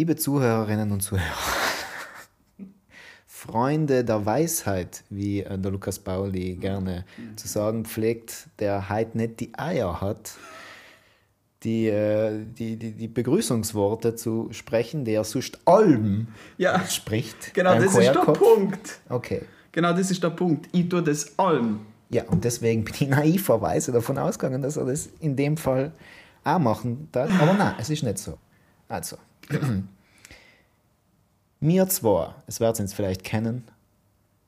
Liebe Zuhörerinnen und Zuhörer, Freunde der Weisheit, wie äh, der Lukas Pauli gerne zu sagen pflegt, der halt nicht die Eier hat, die, äh, die, die, die Begrüßungsworte zu sprechen, der sonst allem Ja. spricht. Genau, das ist der. Punkt. Okay. Genau, das ist der Punkt. Ich tue das allem. Ja, und deswegen bin ich naiverweise davon ausgegangen, dass er das in dem Fall auch machen darf. Aber nein, es ist nicht so. Also, mir zwei, es werden Sie jetzt vielleicht kennen,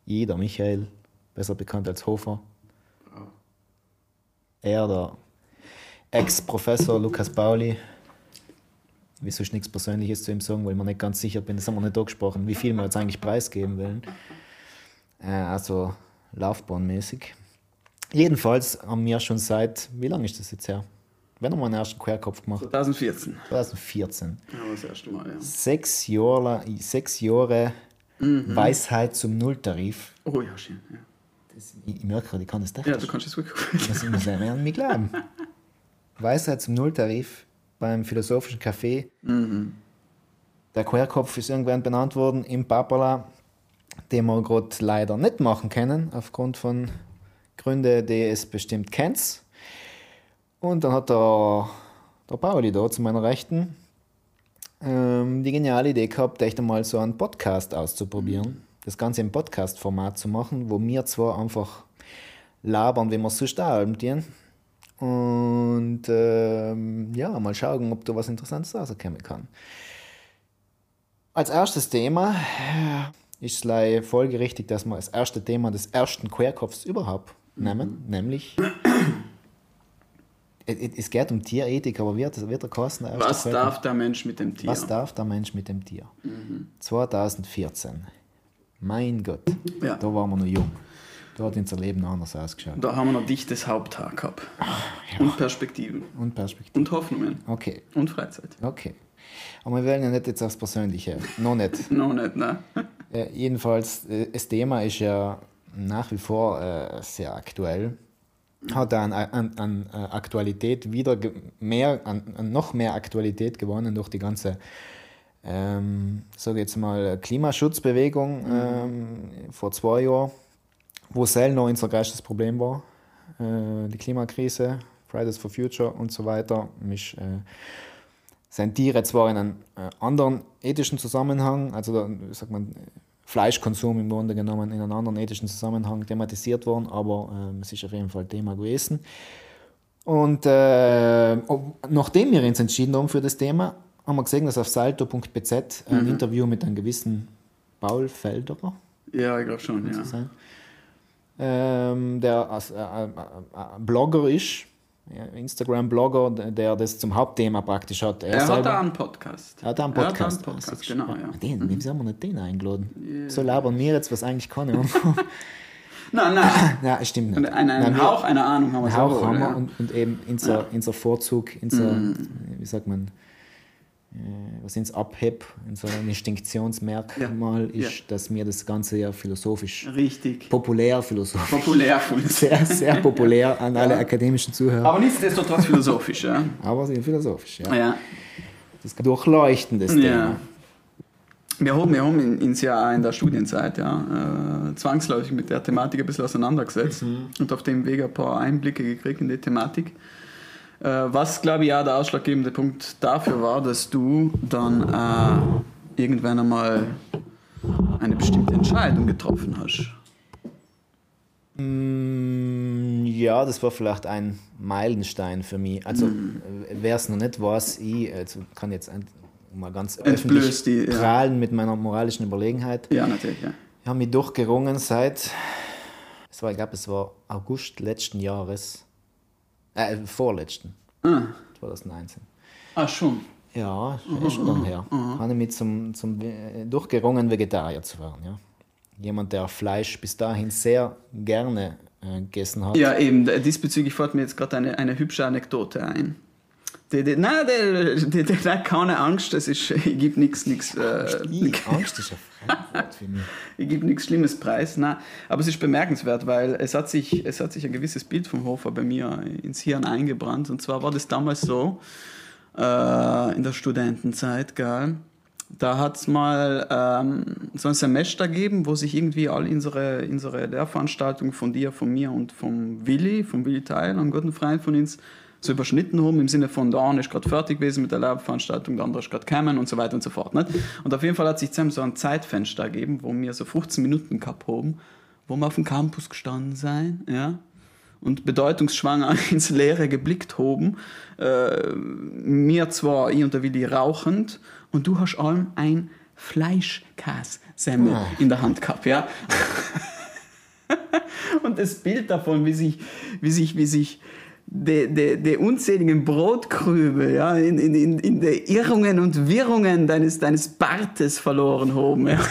jeder Michael, besser bekannt als Hofer. Er, der Ex-Professor Lukas Pauli. Ich will sonst nichts Persönliches zu ihm sagen, weil ich mir nicht ganz sicher bin, das haben wir nicht angesprochen, wie viel wir jetzt eigentlich preisgeben wollen. Äh, also laufbahnmäßig. Jedenfalls haben wir schon seit, wie lange ist das jetzt her? Wenn haben wir den ersten Querkopf gemacht? 2014. 2014. Ja, das erste Mal, ja. Sechs Jahre, sechs Jahre Weisheit zum Nulltarif. Oh ja, schön. Ja, Das, ich, ich merke gerade, ich kann das ja technisch. du kannst es wirklich. Das muss ich an mich glauben. Weisheit zum Nulltarif beim Philosophischen Café. Der Querkopf ist irgendwann benannt worden im Papala, den wir gerade leider nicht machen können, aufgrund von Gründen, die es bestimmt kennt. Und dann hat der, der Pauli da zu meiner Rechten ähm, die geniale Idee gehabt, echt einmal so einen Podcast auszuprobieren. Das Ganze im Podcast-Format zu machen, wo wir zwar einfach labern, wie wir es sonst auch tun. Und ähm, ja, mal schauen, ob da was Interessantes rauskommen kann. Als erstes Thema äh, ist es folgerichtig, dass wir das erste Thema des ersten Querkopfs überhaupt nehmen, nämlich es- geht um Tierethik, aber wird, wird der Kosten Was darf der Mensch mit dem Tier? was darf der Mensch mit dem Tier? 2014. Mein Gott, Ja. da waren wir noch jung. Da hat unser Leben anders ausgeschaut. Da haben wir noch dichtes Haupthaar gehabt. Und Perspektiven. Und Perspektive. Und Hoffnungen. Okay, Und Freizeit. okay. Aber wir wollen ja nicht jetzt aufs Persönliche. Noch nicht. Noch nicht, ne? Äh, jedenfalls, äh, das Thema ist ja nach wie vor äh, sehr aktuell. Hat an, an, an äh, Aktualität wieder mehr, an, an noch mehr Aktualität gewonnen durch die ganze, ähm, sage jetzt mal, Klimaschutzbewegung ähm, vor zwei Jahren, wo es noch unser größtes Problem war. Äh, die Klimakrise, Fridays for Future und so weiter. Mich, äh, sind Tiere zwar in einem äh, anderen ethischen Zusammenhang, also da, sagt man, Fleischkonsum im Grunde genommen in einem anderen ethischen Zusammenhang thematisiert worden, aber ähm, es ist auf jeden Fall Thema gewesen. Und äh, nachdem wir uns entschieden haben für das Thema, haben wir gesehen, dass auf salto.bz ein Interview mit einem gewissen Paul Felderer Ja, ich glaube schon, ja. ähm, der als, äh, äh, äh, Blogger ist, Instagram-Blogger, der das zum Hauptthema praktisch hat. Er hat selber- da einen Podcast. er hat einen Er Podcast. hat einen Podcast, Also, genau, ja. Den, wieso haben wir nicht den eingeladen? So labern wir jetzt, was eigentlich kann. ja, Nein, nein. stimmt nicht. Einen, einen Nein, Hauch einer Ahnung haben wir einen Hauch haben wir ja. und, und eben unser, unser Vorzug, unser, wie sagt man, was uns abhebt, unser Instinktionsmerkmal Ja, ist, dass wir das Ganze ja philosophisch, Richtig. populär philosophisch, Populär. sehr, sehr populär an alle akademischen Zuhörer, Aber nichtsdestotrotz philosophisch, ja. aber sehr philosophisch. Ja. ja. Das durchleuchten das Thema. Ja. Wir haben, wir haben in- uns ja auch in der Studienzeit ja, äh, zwangsläufig mit der Thematik ein bisschen auseinandergesetzt und auf dem Weg ein paar Einblicke gekriegt in die Thematik. Äh, was, glaube ich, auch der ausschlaggebende Punkt dafür war, dass du dann äh, irgendwann einmal eine bestimmte Entscheidung getroffen hast. Mm, Ja, das war vielleicht ein Meilenstein für mich. Also, wer es noch nicht weiß, ich also kann jetzt mal ganz Entblößt öffentlich die, ja. prahlen mit meiner moralischen Überlegenheit. Ja, natürlich, ja. Ich habe mich durchgerungen seit, es war, ich glaube, es war August letzten Jahres, äh, vorletzten, Ah, 2019. ah schon. Ja, ist schon lange her. Habe ich mich zum, zum äh, durchgerungen, Vegetarier zu werden. Ja. Jemand, der Fleisch bis dahin sehr gerne äh, gegessen hat. Ja, eben, diesbezüglich fällt mir jetzt gerade eine, eine hübsche Anekdote ein. Die, die, nein, die, die, die, die, keine Angst, das ist, ich gebe nichts nichts äh, I, Angst ist ein Fremdwort für mich. ich gebe nichts Schlimmes preis. Nein, aber es ist bemerkenswert, weil es hat, sich, es hat sich ein gewisses Bild vom Hofer bei mir ins Hirn eingebrannt. Und zwar war das damals so, äh, in der Studentenzeit, gell, da hat es mal ähm, so ein Semester gegeben, wo sich irgendwie all unsere, unsere Lehrveranstaltungen von dir, von mir und vom Willi, vom Willi Teil, einem guten Freund von uns, so überschnitten haben, im Sinne von, der eine ist gerade fertig gewesen mit der Lehrveranstaltung, der andere ist gerade gekommen und so weiter und so fort. Nicht? Und auf jeden Fall hat sich zusammen so ein Zeitfenster gegeben, wo wir so 15 Minuten gehabt haben, wo wir auf dem Campus gestanden sein, ja, und bedeutungsschwanger ins Leere geblickt haben. Äh, mir zwar, ich und der Willi rauchend, und du hast allem ein Fleischkässemmel Ah. in der Hand gehabt, ja. und das Bild davon, wie sich, wie sich, wie sich die, die, die unzähligen Brotkrübel ja, in, in, in, die Irrungen und Wirrungen deines, deines Bartes verloren haben. Ja.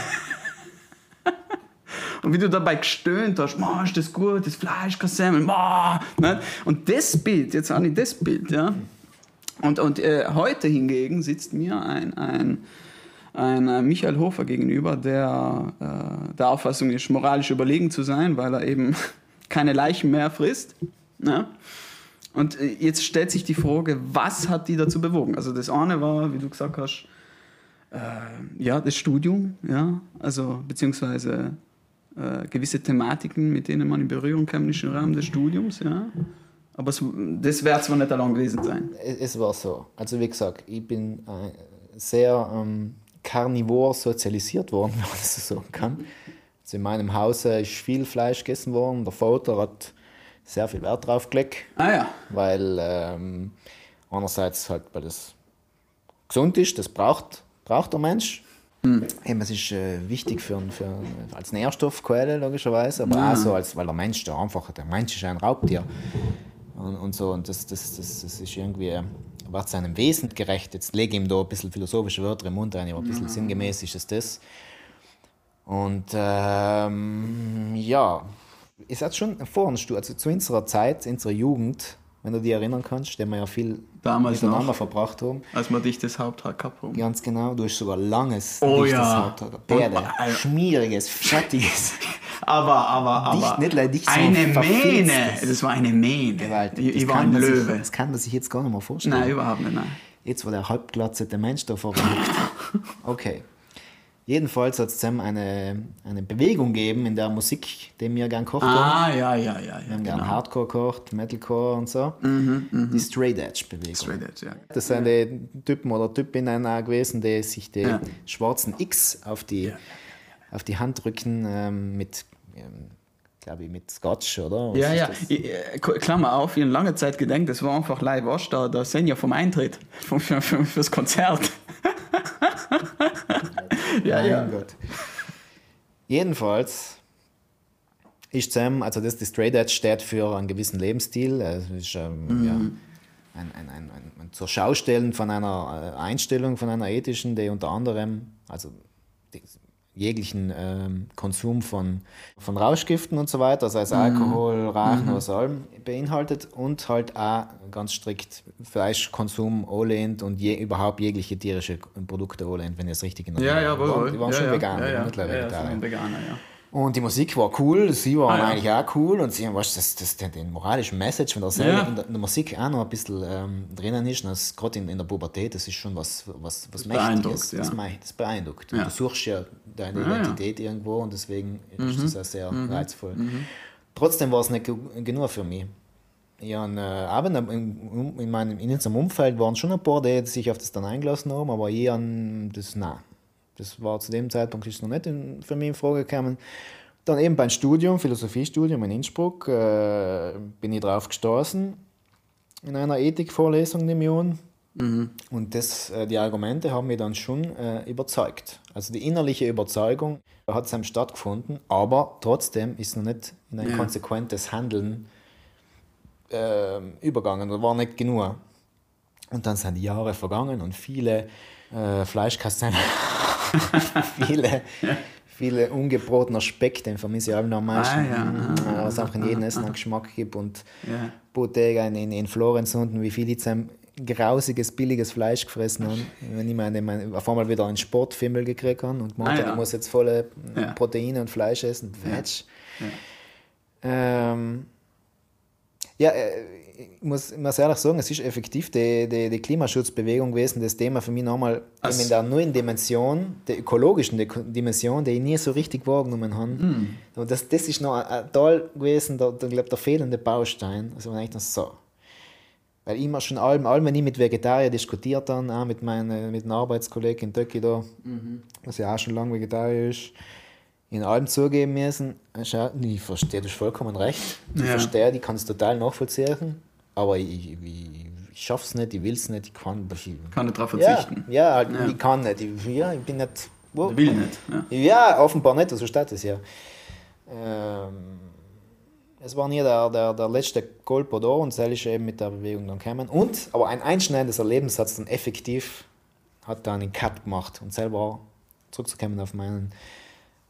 Und wie du dabei gestöhnt hast, "Ma, ist das gut, das Fleisch kann Semmel, ma", ne? Und das Bild, jetzt habe ich das Bild, ja. Und, und äh, heute hingegen sitzt mir ein, ein, ein äh, Michael Hofer gegenüber, der äh, der Auffassung ist, moralisch überlegen zu sein, weil er eben keine Leichen mehr frisst. Ne? Und äh, jetzt stellt sich die Frage, was hat die dazu bewogen? Also das eine war, wie du gesagt hast, äh, ja, das Studium, ja, also beziehungsweise äh, gewisse Thematiken, mit denen man in Berührung kam, nicht im Rahmen des Studiums, ja. Aber es, das wird zwar nicht lang gewesen sein. Es, es war so. Also wie gesagt, ich bin äh, sehr ähm, karnivor sozialisiert worden, wenn man das so sagen kann. Also in meinem Hause ist viel Fleisch gegessen worden. Der Vater hat sehr viel Wert drauf gelegt, Ah ja. weil ähm, einerseits halt, weil das gesund ist, das braucht, braucht der Mensch. Eben, es ist äh, wichtig für, für, als Nährstoffquelle logischerweise, aber auch so, als, weil der Mensch da einfach, der Mensch ist ein Raubtier und, und so und das, das, das, das ist irgendwie, wird seinem Wesen gerecht. Jetzt lege ich ihm da ein bisschen philosophische Wörter im Mund rein, aber ein bisschen sinngemäß ist es das. Und ähm, ja, es hat schon vor uns, also zu unserer Zeit, in unserer Jugend, wenn du dich erinnern kannst, den wir ja viel Damals miteinander noch. verbracht haben. Als wir dich das Haupthaar gehabt haben. Ganz genau, du hast sogar langes, Oh dichtes ja. Haupthaar. Und, äh, schmieriges, fettiges. Aber, aber, aber. Dicht, nicht leider dicht, eine. Mähne. Das war eine Mähne. Gewaltig. Ich, ich war ein Löwe. Das kann man sich jetzt gar nicht mehr vorstellen. Nein, überhaupt nicht. Nein. Jetzt, wo der halbglatzete Mensch da vorne liegt. Okay. Jedenfalls hat es zusammen eine, eine Bewegung gegeben in der Musik, die wir gern haben. Ah, ja, ja, ja. ja Wir haben gern genau. Hardcore gekocht, Metalcore und so. die Straight Edge Bewegung. Straight Edge, ja. Das sind die Typen oder Typinnen auch gewesen, die sich die Ja. schwarzen X auf die, Ja. auf die Handrücken ähm, mit, ähm, glaube ich, mit Scotch, oder? Was Ja, ja. das? Ich, äh, Klammer auf, ich habe lange Zeit gedacht, das war einfach live was da, der Senior vom Eintritt, vom, für, für, fürs Konzert. ja, mein ja. Gott. Jedenfalls ist Sam, also das die Straight Edge steht für einen gewissen Lebensstil. Es ist ähm, Mhm. ja, ein, ein, ein, ein, ein zur Schaustellen von einer äh, Einstellung, von einer ethischen, die unter anderem, also die, jeglichen ähm, Konsum von, von Rauschgiften und so weiter, sei es Alkohol, Rauchen oder so allem, beinhaltet und halt auch ganz strikt Fleischkonsum anlehnt und je, überhaupt jegliche tierische Produkte anlehnt, wenn ich es richtig in Ja, ja, die waren, wohl. die waren ja, schon ja. Veganer, ja, ja. mittlerweile ja, ja, Veganer, ja. Und die Musik war cool, sie waren Ah, ja. eigentlich auch cool und sie haben, weißt, du, dass, dass der, den moralischen Message von der Serie Ja. in, der, in der Musik auch noch ein bisschen ähm, drinnen ist. Und das gerade in, in der Pubertät, das ist schon was, was, was Mächtiges. Das, ja. mei- das beeindruckt. Und Ja. du suchst ja deine ja. Identität irgendwo und deswegen ist Mhm. das auch sehr reizvoll. Trotzdem war es nicht ge- genug für mich. Ja, und, äh, aber in, in, in, meinem, in unserem Umfeld waren schon ein paar, die sich auf das dann eingelassen haben, aber ich an das, nein. Das war zu dem Zeitpunkt ist noch nicht in, für mich in Frage gekommen. Dann eben beim Studium, Philosophiestudium in Innsbruck, äh, bin ich drauf gestoßen in einer Ethikvorlesung im Jahr. Und das, äh, die Argumente haben mich dann schon äh, überzeugt. Also die innerliche Überzeugung hat seinem stattgefunden, aber trotzdem ist noch nicht in ein Ja. konsequentes Handeln äh, übergangen oder war nicht genug. Und dann sind die Jahre vergangen und viele äh, Fleischkasten, viele, viele ungebrotener Speck, den vermisse ich auch noch am meisten, Ah, ja. Was einfach in jedem Essen einen Geschmack gibt und Ja. Bottega in, in, in Florenz unten, wie viele zusammen grausiges, billiges Fleisch gefressen haben. Wenn ich meine, meine, auf einmal wieder einen Sportfimmel gekriegt habe und gemeint Ah, ja. ich muss jetzt volle Ja. Proteine und Fleisch essen. Quatsch. Ja. Ähm, Ja, äh, ich muss, ich muss ehrlich sagen, es ist effektiv die, die, die Klimaschutzbewegung gewesen, das Thema für mich nochmal in der neuen Dimension, der ökologischen Dimension, die ich nie so richtig wahrgenommen habe. Mm. Und das, das ist noch ein Teil gewesen, der, der, der, der fehlende Baustein. Also man denkt so. Weil ich immer schon allem, allem, wenn ich mit Vegetarier diskutiert habe, auch mit meinen mit einem Arbeitskollegen in Töcki da, mhm. was ja auch schon lange Vegetarier ist, in allem zugeben müssen, ich verstehe, du hast vollkommen recht. Ich ja. verstehe, ich kann es total nachvollziehen, aber ich, ich, ich schaffe es nicht, ich will es nicht, ich kann, ich, kann nicht darauf verzichten. Ja, ja, halt, ja, ich kann nicht, ich, ja, ich bin nicht. Wo, ich will nicht. Ja. ja, offenbar nicht, so steht es ja. Ähm, es war nie der, der, der letzte Kolpo da und soll ist eben mit der Bewegung dann kommen. Und, aber ein einschneidendes Erlebnis hat es dann effektiv, hat dann einen Cut gemacht und selber zurückzukommen auf meinen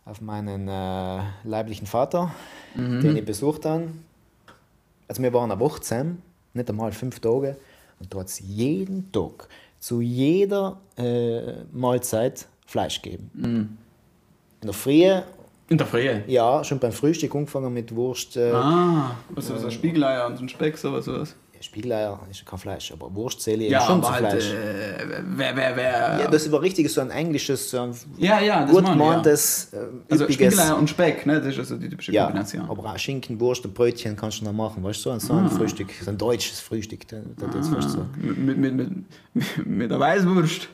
auf meinen äh, leiblichen Vater, mhm. den ich besucht habe. Also wir waren eine Woche zusammen, nicht einmal fünf Tage. Und hat es jeden Tag, zu jeder äh, Mahlzeit Fleisch gegeben. Mhm. In der Früh. In der Früh? Ja, schon beim Frühstück angefangen mit Wurst. Äh, ah, was ist das? Spiegeleier und so ein Speck, sowas? sowas. Spiegeleier ist kein Fleisch, aber Wurst zähle ich ja, schon zu halt, Fleisch. Äh, wer, wer, wer, ja, das ist aber richtig so ein englisches, so ein ja, ja, das gut gemeintes, ja. äh, Also Spiegeleier und Speck, ne? das ist also die typische ja, Kombination. aber auch Schinken, Wurst und Brötchen kannst du noch machen, weißt du, so ein, so ein ah. Frühstück, so ein deutsches Frühstück. Das, das ah. so. mit, mit, mit, mit der Weißwurst.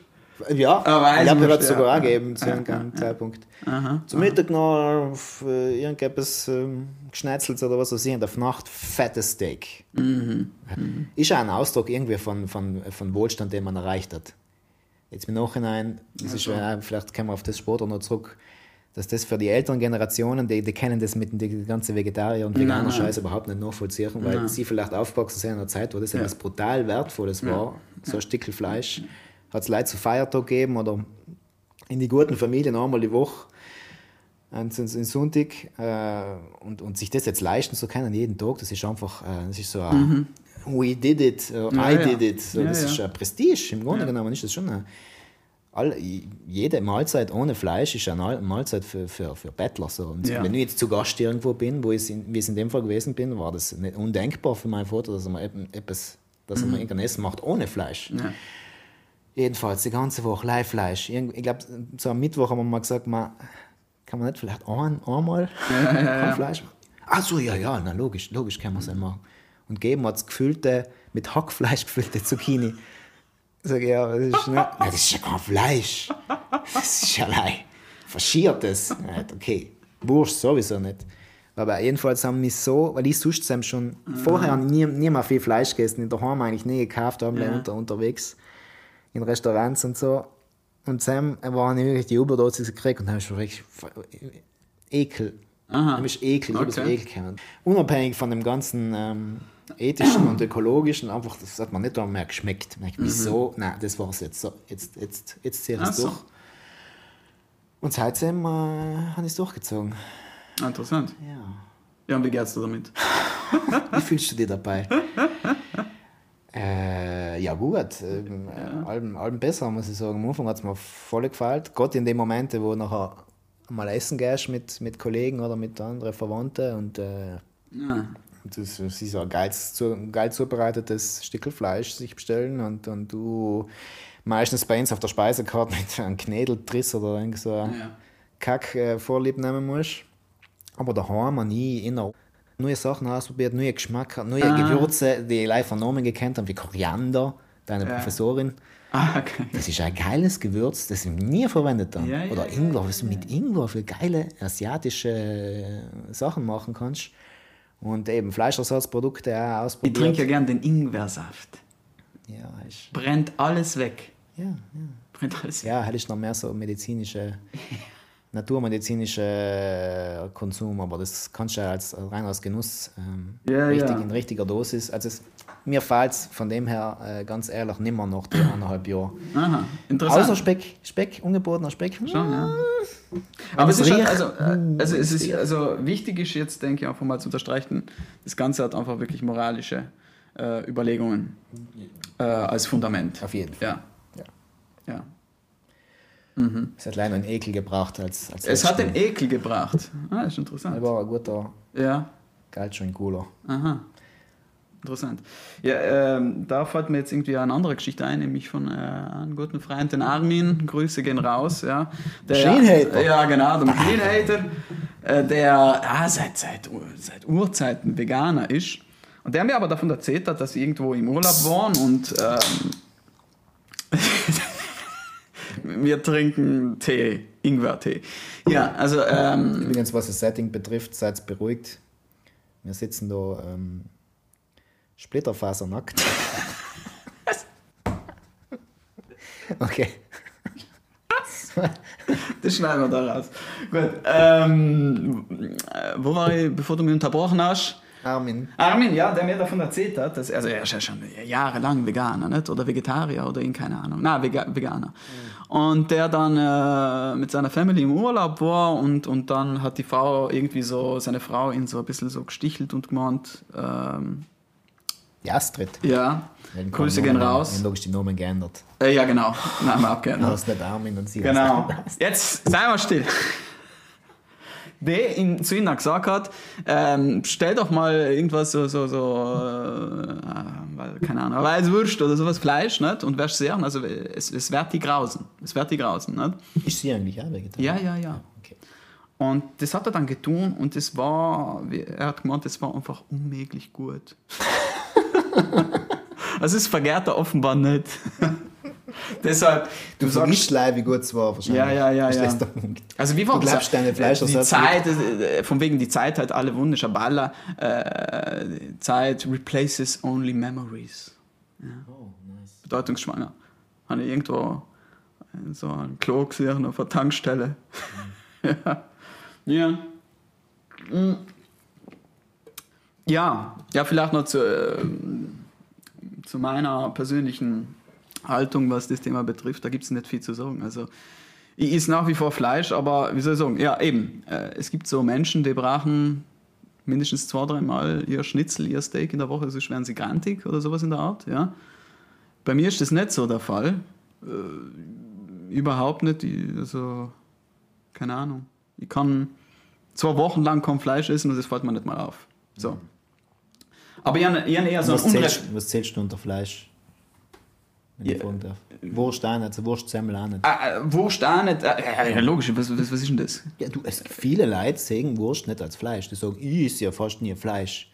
Ja, aber ich habe es sogar auch gegeben zu irgendeinem Zeitpunkt. Aha, Zum Mittag noch äh, irgendetwas ähm, Geschnetzelt oder was weiß ich, und auf Nacht fettes Steak. Mhm. Mhm. Ist auch ein Ausdruck irgendwie von, von, von Wohlstand, den man erreicht hat. Jetzt im Nachhinein, das ist, äh, vielleicht kommen wir auf das später noch zurück, dass das für die älteren Generationen, die, die kennen das mit dem ganzen Vegetarier und veganer Scheiß überhaupt nicht nachvollziehen, weil Nein. sie vielleicht aufgewachsen sind in einer Zeit, wo das ja. etwas brutal Wertvolles war, ja. so ein Stückchen Fleisch. Ja hat es Leute zu Feiertag gegeben oder in die guten Familien einmal die Woche einen Sonntag äh, und, und sich das jetzt leisten zu können jeden Tag, das ist einfach, äh, das ist so ein mhm. We did it, uh, ja, I ja. did it, so, ja, das ist ein Prestige, im Grunde genommen ist das schon eine, all, jede Mahlzeit ohne Fleisch ist eine Mahlzeit für, für, für Bettler. So. Und wenn ich jetzt zu Gast irgendwo bin, wo ich in, wie ich in dem Fall gewesen bin, war das nicht undenkbar für meinen Vater, dass er mal etwas, dass er mhm. irgendein Essen macht ohne Fleisch. Jedenfalls die ganze Woche Live-Fleisch. Ich glaube, so am Mittwoch haben wir mal gesagt, man, kann man nicht vielleicht ein, einmal ja, ja, ja. Fleisch machen? Ach so, ja, ja, na logisch, logisch kann man es machen. Und geben wir das gefüllte, mit Hackfleisch gefüllte Zucchini. Sag ich, ja, das ist, nicht, na, das ist ja kein Fleisch. Das ist ja allein faschiertes. Okay, Wurst sowieso nicht. Aber jedenfalls haben wir so, weil ich sonst schon mhm. vorher nie, nie mal viel Fleisch gegessen, in der Heim eigentlich nie gekauft, haben ja. unter, unterwegs in Restaurants und so. Und Sam war nicht wirklich die Überdosis gekriegt und dann habe ich schon wirklich Ekel. Aha. Ist Ekel, okay. ich Ekel kennen. Unabhängig von dem ganzen ähm, ethischen und ökologischen, einfach, das hat man nicht mehr geschmeckt. Ich, wieso? Mhm. Nein, das war es jetzt. So, jetzt, jetzt, jetzt ziehe ich es durch. Und seitdem äh, habe ich es durchgezogen. Interessant. Ja. Ja, und wie geht's dir damit? wie fühlst du dich dabei? Äh, ja gut, ähm, ja. Allem, allem besser, muss ich sagen. Am Anfang hat es mir voll gefallen. Gerade in den Momenten, wo du nachher mal essen gehst mit, mit Kollegen oder mit anderen Verwandten und äh, ja. das, das ist ein geil, geil zubereitetes Stück Fleisch sich bestellen und, und du meistens bei uns auf der Speisekarte mit einem Knädeltriss oder irgend so ja. Kack äh, vorlieb nehmen musst. Aber daheim habe ich immer neue Sachen ausprobiert, neue Geschmack, neue ah. Gewürze, die ich live vernommen gekannt habe, wie Koriander, deine ja. Professorin. Ah, okay. Das ist ein geiles Gewürz, das ich nie verwendet habe. Ja, Oder Ingwer, was du mit Ingwer für geile asiatische Sachen machen kannst. Und eben Fleischersatzprodukte auch ausprobiert. Ich trinke ja gern den Ingwersaft. Ja, ist Brennt alles weg. Ja, ja. Brennt alles weg. Ja, hätte ich noch mehr so medizinische naturmedizinischer äh, Konsum, aber das kannst du ja als, rein als Genuss ähm, ja, richtig, ja. in richtiger Dosis. Also es, mir fällt es von dem her äh, ganz ehrlich nimmer noch die eineinhalb Jahre. Aha, interessant. Außer Speck, Speck, ungeborener Speck. Schon, ja. Aber es ist halt, also, äh, also, es ist, also wichtig ist jetzt, denke ich, einfach mal zu unterstreichen, das Ganze hat einfach wirklich moralische äh, Überlegungen äh, als Fundament. Auf jeden Fall. Ja. Mhm. Es hat leider einen Ekel gebracht als, als Es hat den Ekel gebracht. Ah, ist interessant. Er war ein guter, ja. galt schon cooler. Aha. Interessant. Ja, ähm, da fällt mir jetzt irgendwie eine andere Geschichte ein, nämlich von äh, einem guten Freund, den Armin. Grüße gehen raus. Ja. Der, Schleenhater. Ja, genau, der Schleenhater, äh, der ja, seit, seit, seit Urzeiten Veganer ist. Und der mir aber davon erzählt hat, dass sie irgendwo im Urlaub waren und ähm, wir trinken Tee, Ingwer-Tee. Ja, also ähm, Übrigens, was das Setting betrifft, seid beruhigt. Wir sitzen da ähm, splitterfasernackt. okay. Das schneiden wir da raus. Gut. Ähm, äh, wo war ich, bevor du mich unterbrochen hast? Armin. Armin, ja, der mir davon erzählt hat, dass, also er ist ja schon jahrelang Veganer, nicht? oder Vegetarier oder in keine Ahnung, na Vega Veganer. Und der dann äh, mit seiner Family im Urlaub war und, und dann hat die Frau irgendwie so, seine Frau ihn so ein bisschen so gestichelt und gemeint, ähm, Die Astrid. ja, Wenn Grüße gehen Namen- raus. haben logisch die Namen geändert. Äh, ja, genau, Name Du abgeändert. hast nicht Armin und sie Genau. Jetzt sei mal still. Der ihn, zu ihnen gesagt hat, ähm, stell doch mal irgendwas so, so, so äh, weil, keine Ahnung, Weißwurst oder sowas, Fleisch, nicht? Und wirst sehen, also es, es wird die grausen. Es wird die grausen, nicht? Ist sie eigentlich auch Vegetarier? Ja, ja, ja. Okay. Und das hat er dann getan und das war, wie- er hat gemeint, das war einfach unmöglich gut. also es vergärt er offenbar nicht. Deshalb, du Du sagst, vergisst leider, wie gut es war wahrscheinlich. Ja, ja, ja, ja. der? Also wie war Du glaubst, deine Die Fleischersatz Zeit, äh, von wegen die Zeit hat alle Wunder, aber alle äh, die Zeit replaces only memories. Oh, nice. Bedeutungsschwanger. Habe ich irgendwo in so ein Klo gesehen auf einer Tankstelle. ja. Ja. Mm. Ja, ja, vielleicht noch zu, äh, zu meiner persönlichen Haltung, was das Thema betrifft. Da gibt es nicht viel zu sagen. Also, ich esse nach wie vor Fleisch, aber wie soll ich sagen? Ja, eben. Äh, es gibt so Menschen, die brauchen mindestens zwei, dreimal ihr Schnitzel, ihr Steak in der Woche, sonst werden sie grantig oder sowas in der Art. Ja. Bei mir ist das nicht so der Fall. Äh, überhaupt nicht. Ich, also, keine Ahnung. Ich kann zwei Wochen lang kaum Fleisch essen und das fällt mir nicht mal auf. So. Aber ich ich eher so ein Unrecht. was zählst du unter Fleisch? Wenn ich Ja. fragen darf. Wurst auch nicht, also Wurstsemmel auch nicht. Ah, äh, Wurst auch nicht. Äh, ja, ja, logisch, was, was, was ist denn das? Ja, du, es, viele Leute sehen Wurst nicht als Fleisch. Die sagen, ich esse ja fast nie Fleisch.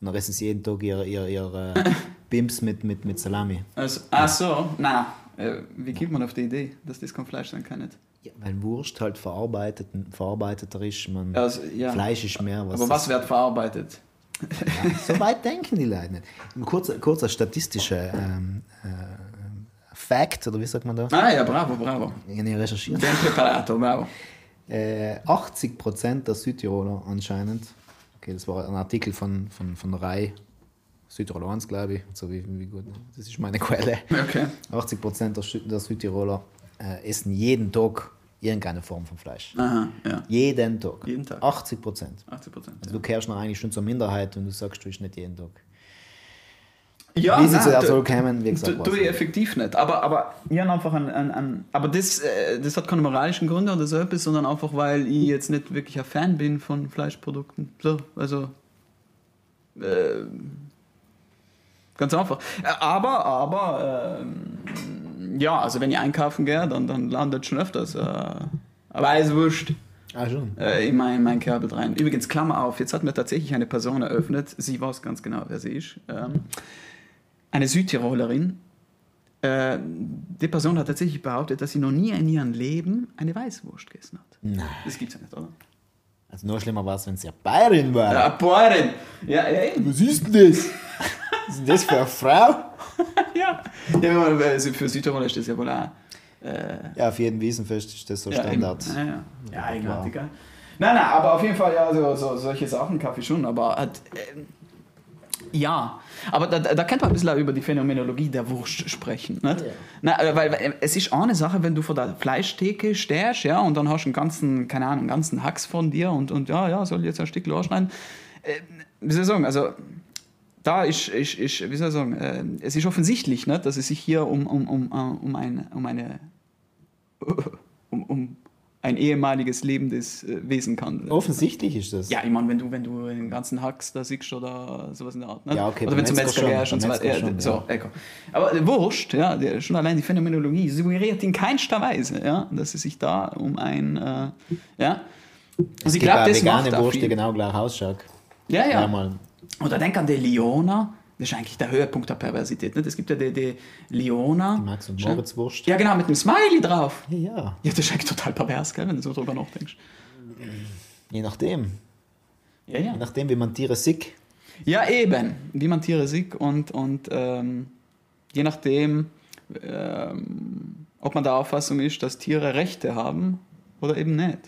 Und dann essen sie jeden Tag ihre, ihre, ihre Bims mit, mit, mit Salami. Also, ach so, na. Äh, wie kommt man auf die Idee, dass das kein Fleisch sein kann? Nicht? Ja, weil Wurst halt verarbeitet, verarbeiteter ist. Man, Also, ja. Fleisch ist mehr was. Aber was wird verarbeitet? Ja, so weit denken die Leute nicht. Kurzer, kurzer statistischer ähm, äh, Fact, oder wie sagt man da? Ah ja, bravo, bravo. Habe recherchiert. Den Präparator, bravo. Äh, 80% der Südtiroler anscheinend, okay, das war ein Artikel von, von, von Rai, Südtirol 1, glaube ich, so wie, wie gut, das ist meine Quelle. Okay. 80% der, der Südtiroler äh, essen jeden Tag irgendeine Form von Fleisch. Aha, ja. Jeden Tag. Jeden Tag. 80 Prozent. 80 Prozent. Also du kehrst noch eigentlich schon zur Minderheit und du sagst, du isst nicht jeden Tag. Ja, Wie sie nein, zu der kommen, wie gesagt, du ich. effektiv nicht. Aber, aber ich habe einfach ein, ein, ein aber das, äh, das hat keine moralischen Gründe oder so etwas, sondern einfach, weil ich jetzt nicht wirklich ein Fan bin von Fleischprodukten. So, also äh, ganz einfach. Äh, Aber, aber ähm, ja, also wenn ich einkaufen gehe, dann, dann landet schon öfters äh, Weißwurst Ah, schon. äh, in mein, mein Körbel rein. Übrigens, Klammer auf, jetzt hat mir tatsächlich eine Person eröffnet, sie weiß ganz genau, wer sie ist. Ähm, eine Südtirolerin. Äh, die Person hat tatsächlich behauptet, dass sie noch nie in ihrem Leben eine Weißwurst gegessen hat. Nein. Das gibt's ja nicht, oder? Also noch schlimmer war es, wenn sie eine Bayerin war. Ja, Bäuerin! Ja, ja, eben. Was ist denn das? Was ist denn das für eine Frau? ja. ja sie- für Südtiroler ist das ja wohl auch. Äh, Ja, auf jedem Wiesenfest ist das so ja, Standard. eben. Ja, ja. ja eigenartig. gell? Nein, nein, aber auf jeden Fall, ja, so, so, solche Sachen, Kaffee schon, aber halt, ähm, ja, aber da, da könnte man ein bisschen auch über die Phänomenologie der Wurst sprechen. Nicht? Ja. Na, äh, weil, weil es ist eine Sache, wenn du vor der Fleischtheke stehst, ja, und dann hast du einen ganzen, keine Ahnung, einen ganzen Hacks von dir und, und ja, ja, soll ich jetzt ein Stück anschneiden. Äh, wie soll ich sagen, also da ist, ist, ist wie soll ich sagen, äh, es ist offensichtlich, nicht, dass es sich hier um, um, um, äh, um, ein, um eine um, um ein ehemaliges lebendes äh, Wesen kann. Offensichtlich ist das. Ja, ich meine, wenn du, wenn du den ganzen Hacks da siehst oder sowas in der Art. Ne? Ja, okay, oder wenn du Metzger gehst und so weiter. Ja, schon, so, ja. Aber äh, Wurscht, ja, der, schon allein die Phänomenologie suggeriert in keinster Weise, ja, dass es sich da um ein, äh, ja. Und Es ich glaube, das vegane Wurst, die genau gleich ausschaut. Ja, ja. Ja, mal. Oder denk an die Leona. Das ist eigentlich der Höhepunkt der Perversität. Ne? Es gibt ja die, die Leona. Die Max- und Moritz-Wurst. Ja, genau, mit einem Smiley drauf. Ja, ja. Das ist eigentlich total pervers, gell, wenn du so drüber nachdenkst. Je nachdem. Ja, ja. Je nachdem, wie man Tiere sieht. Ja, eben, wie man Tiere sieht und, und ähm, je nachdem, ähm, ob man der Auffassung ist, dass Tiere Rechte haben oder eben nicht.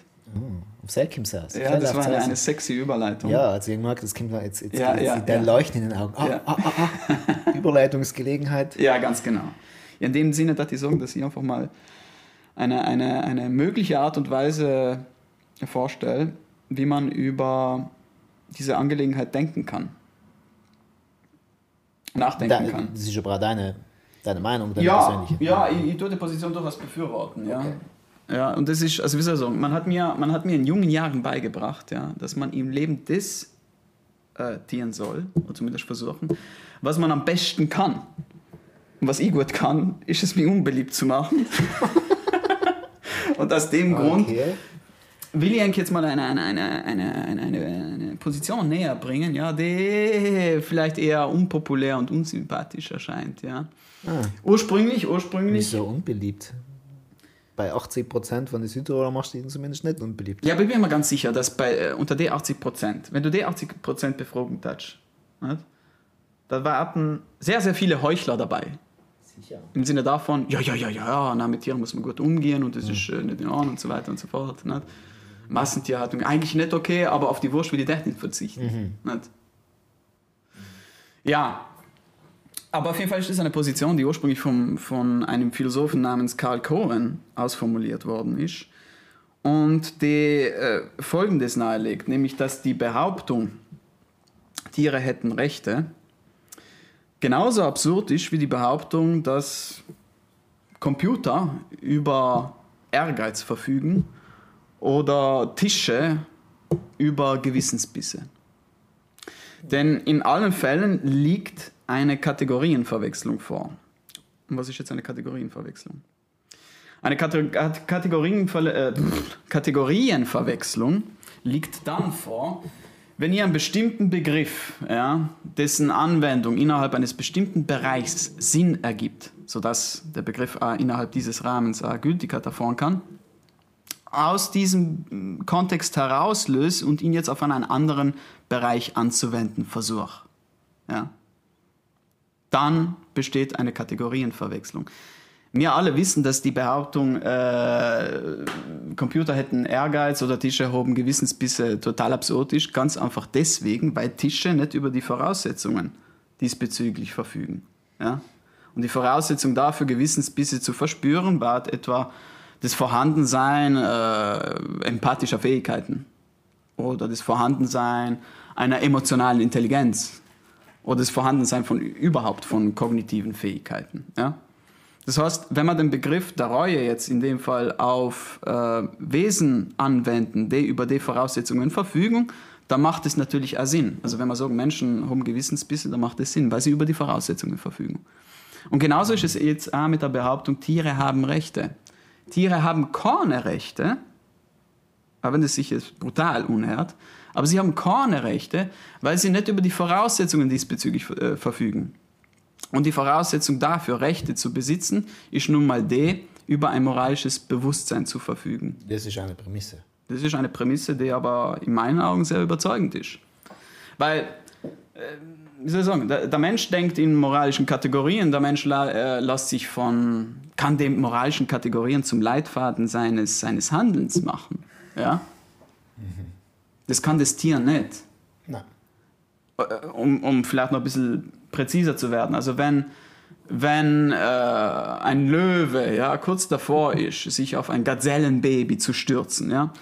Auf Selkim saß. Ja, das war eine, eine sexy Überleitung. Ja, als ich gemerkt das Kind war jetzt, jetzt, Ja, jetzt ja, der ja. Leuchten in den Augen. Ah, ah, ah, ah. Überleitungsgelegenheit. Ja, ganz genau. In dem Sinne, dass ich sagen, dass ich einfach mal eine, eine, eine mögliche Art und Weise vorstelle, wie man über diese Angelegenheit denken kann. Nachdenken Da, kann. das ist aber deine, deine Meinung, deine Ja, persönliche. ja ich, ich tue die Position durchaus befürworten. Ja. Ja, und das ist, also wie soll ich sagen, man hat mir, man hat mir in jungen Jahren beigebracht, ja, dass man im Leben das äh, tieren soll, oder zumindest versuchen, was man am besten kann. Und was ich gut kann, ist es mir unbeliebt zu machen. und aus dem Grund Okay. will ich eigentlich jetzt mal eine, eine, eine, eine, eine, eine, eine Position näher bringen, ja, die vielleicht eher unpopulär und unsympathisch erscheint. Ja. Ah, Ursprünglich, ursprünglich. wieso unbeliebt? Bei 80% von den Südtiroler machst du ihn zumindest nicht unbeliebt. Ja, aber ich bin mir ganz sicher, dass bei, äh, unter den 80 Prozent, wenn du die 80 Prozent befragen hast, da waren sehr, sehr viele Heuchler dabei. Sicher. Im Sinne davon, ja, ja, ja, ja, na, mit Tieren muss man gut umgehen und das ist äh, nicht in Ordnung und so weiter und so fort. Nicht? Massentierhaltung, eigentlich nicht okay, aber auf die Wurst will ich nicht verzichten. Nicht? Ja, aber auf jeden Fall ist das eine Position, die ursprünglich vom, von einem Philosophen namens Karl Koren ausformuliert worden ist und die äh, Folgendes nahelegt, nämlich dass die Behauptung, Tiere hätten Rechte, genauso absurd ist wie die Behauptung, dass Computer über Ehrgeiz verfügen oder Tische über Gewissensbisse. Denn in allen Fällen liegt eine Kategorienverwechslung vor. Und was ist jetzt eine Kategorienverwechslung? Eine Kate Kat- Kategorienverle äh, Kategorienverwechslung liegt dann vor, wenn ihr einen bestimmten Begriff, ja, dessen Anwendung innerhalb eines bestimmten Bereichs Sinn ergibt, sodass der Begriff auch innerhalb dieses Rahmens auch Gültigkeit erfahren kann, aus diesem mm, Kontext herauslöst und ihn jetzt auf einen anderen Bereich anzuwenden versucht. Ja. Dann besteht eine Kategorienverwechslung. Wir alle wissen, dass die Behauptung, äh, Computer hätten Ehrgeiz oder Tische haben Gewissensbisse total absurd ist. Ganz einfach deswegen, weil Tische nicht über die Voraussetzungen diesbezüglich verfügen. Ja? Und die Voraussetzung dafür, Gewissensbisse zu verspüren, war etwa das Vorhandensein äh, empathischer Fähigkeiten oder das Vorhandensein einer emotionalen Intelligenz oder das Vorhandensein von überhaupt von kognitiven Fähigkeiten. Ja? Das heißt, wenn wir den Begriff der Reue jetzt in dem Fall auf äh, Wesen anwenden, die über die Voraussetzungen verfügen, dann macht es natürlich auch Sinn. Also wenn wir sagen, Menschen haben Gewissensbisse, dann macht es Sinn, weil sie über die Voraussetzungen verfügen. Und genauso ist es jetzt auch mit der Behauptung, Tiere haben Rechte. Tiere haben keine Rechte, auch wenn das sich jetzt brutal unhört, aber sie haben keine Rechte, weil sie nicht über die Voraussetzungen diesbezüglich äh, verfügen. Und die Voraussetzung dafür, Rechte zu besitzen, ist nun mal die, über ein moralisches Bewusstsein zu verfügen. Das ist eine Prämisse. Das ist eine Prämisse, die aber in meinen Augen sehr überzeugend ist. Weil, äh, wie soll ich sagen, der, der Mensch denkt in moralischen Kategorien, der Mensch la, äh, lässt sich von, kann den moralischen Kategorien zum Leitfaden seines, seines Handelns machen. Ja? Das kann das Tier nicht Nein. äh, um, um vielleicht noch ein bisschen präziser zu werden. Also wenn, wenn äh, ein Löwe ja, kurz davor ist, sich auf ein Gazellenbaby zu stürzen, ja,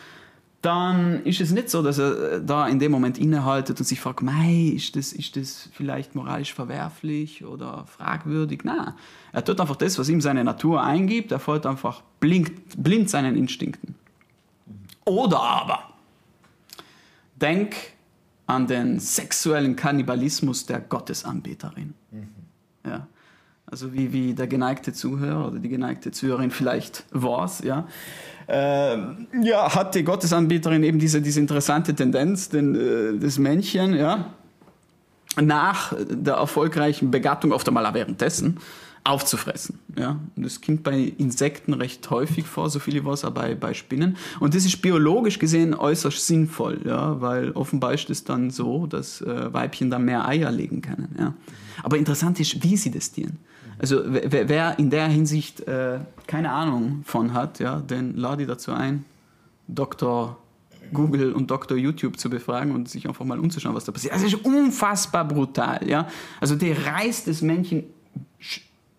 dann ist es nicht so, dass er äh, da in dem Moment innehaltet und sich fragt, mei, ist das, ist das vielleicht moralisch verwerflich oder fragwürdig? Nein, er tut einfach das, was ihm seine Natur eingibt, er folgt einfach blind, blind seinen Instinkten. Oder aber, denk an den sexuellen Kannibalismus der Gottesanbeterin. Ja. Also wie, wie der geneigte Zuhörer oder die geneigte Zuhörerin vielleicht war ja. Ähm, ja, hat die Gottesanbeterin eben diese, diese interessante Tendenz, den, äh, das Männchen, ja, nach der erfolgreichen Begattung, oft einmal währenddessen, aufzufressen. Ja? Und das kommt bei Insekten recht häufig vor, so viele was auch bei, Spinnen. Und das ist biologisch gesehen äußerst sinnvoll, ja? weil offenbar ist es dann so, dass äh, Weibchen dann mehr Eier legen können. Ja? Aber interessant ist, wie sie das tun. Also wer, wer in der Hinsicht äh, keine Ahnung von hat, ja, den lade ich dazu ein, Dr. Google und Dr. YouTube zu befragen und sich einfach mal umzuschauen, was da passiert. Also es ist unfassbar brutal. Ja? Also der reißt das Männchen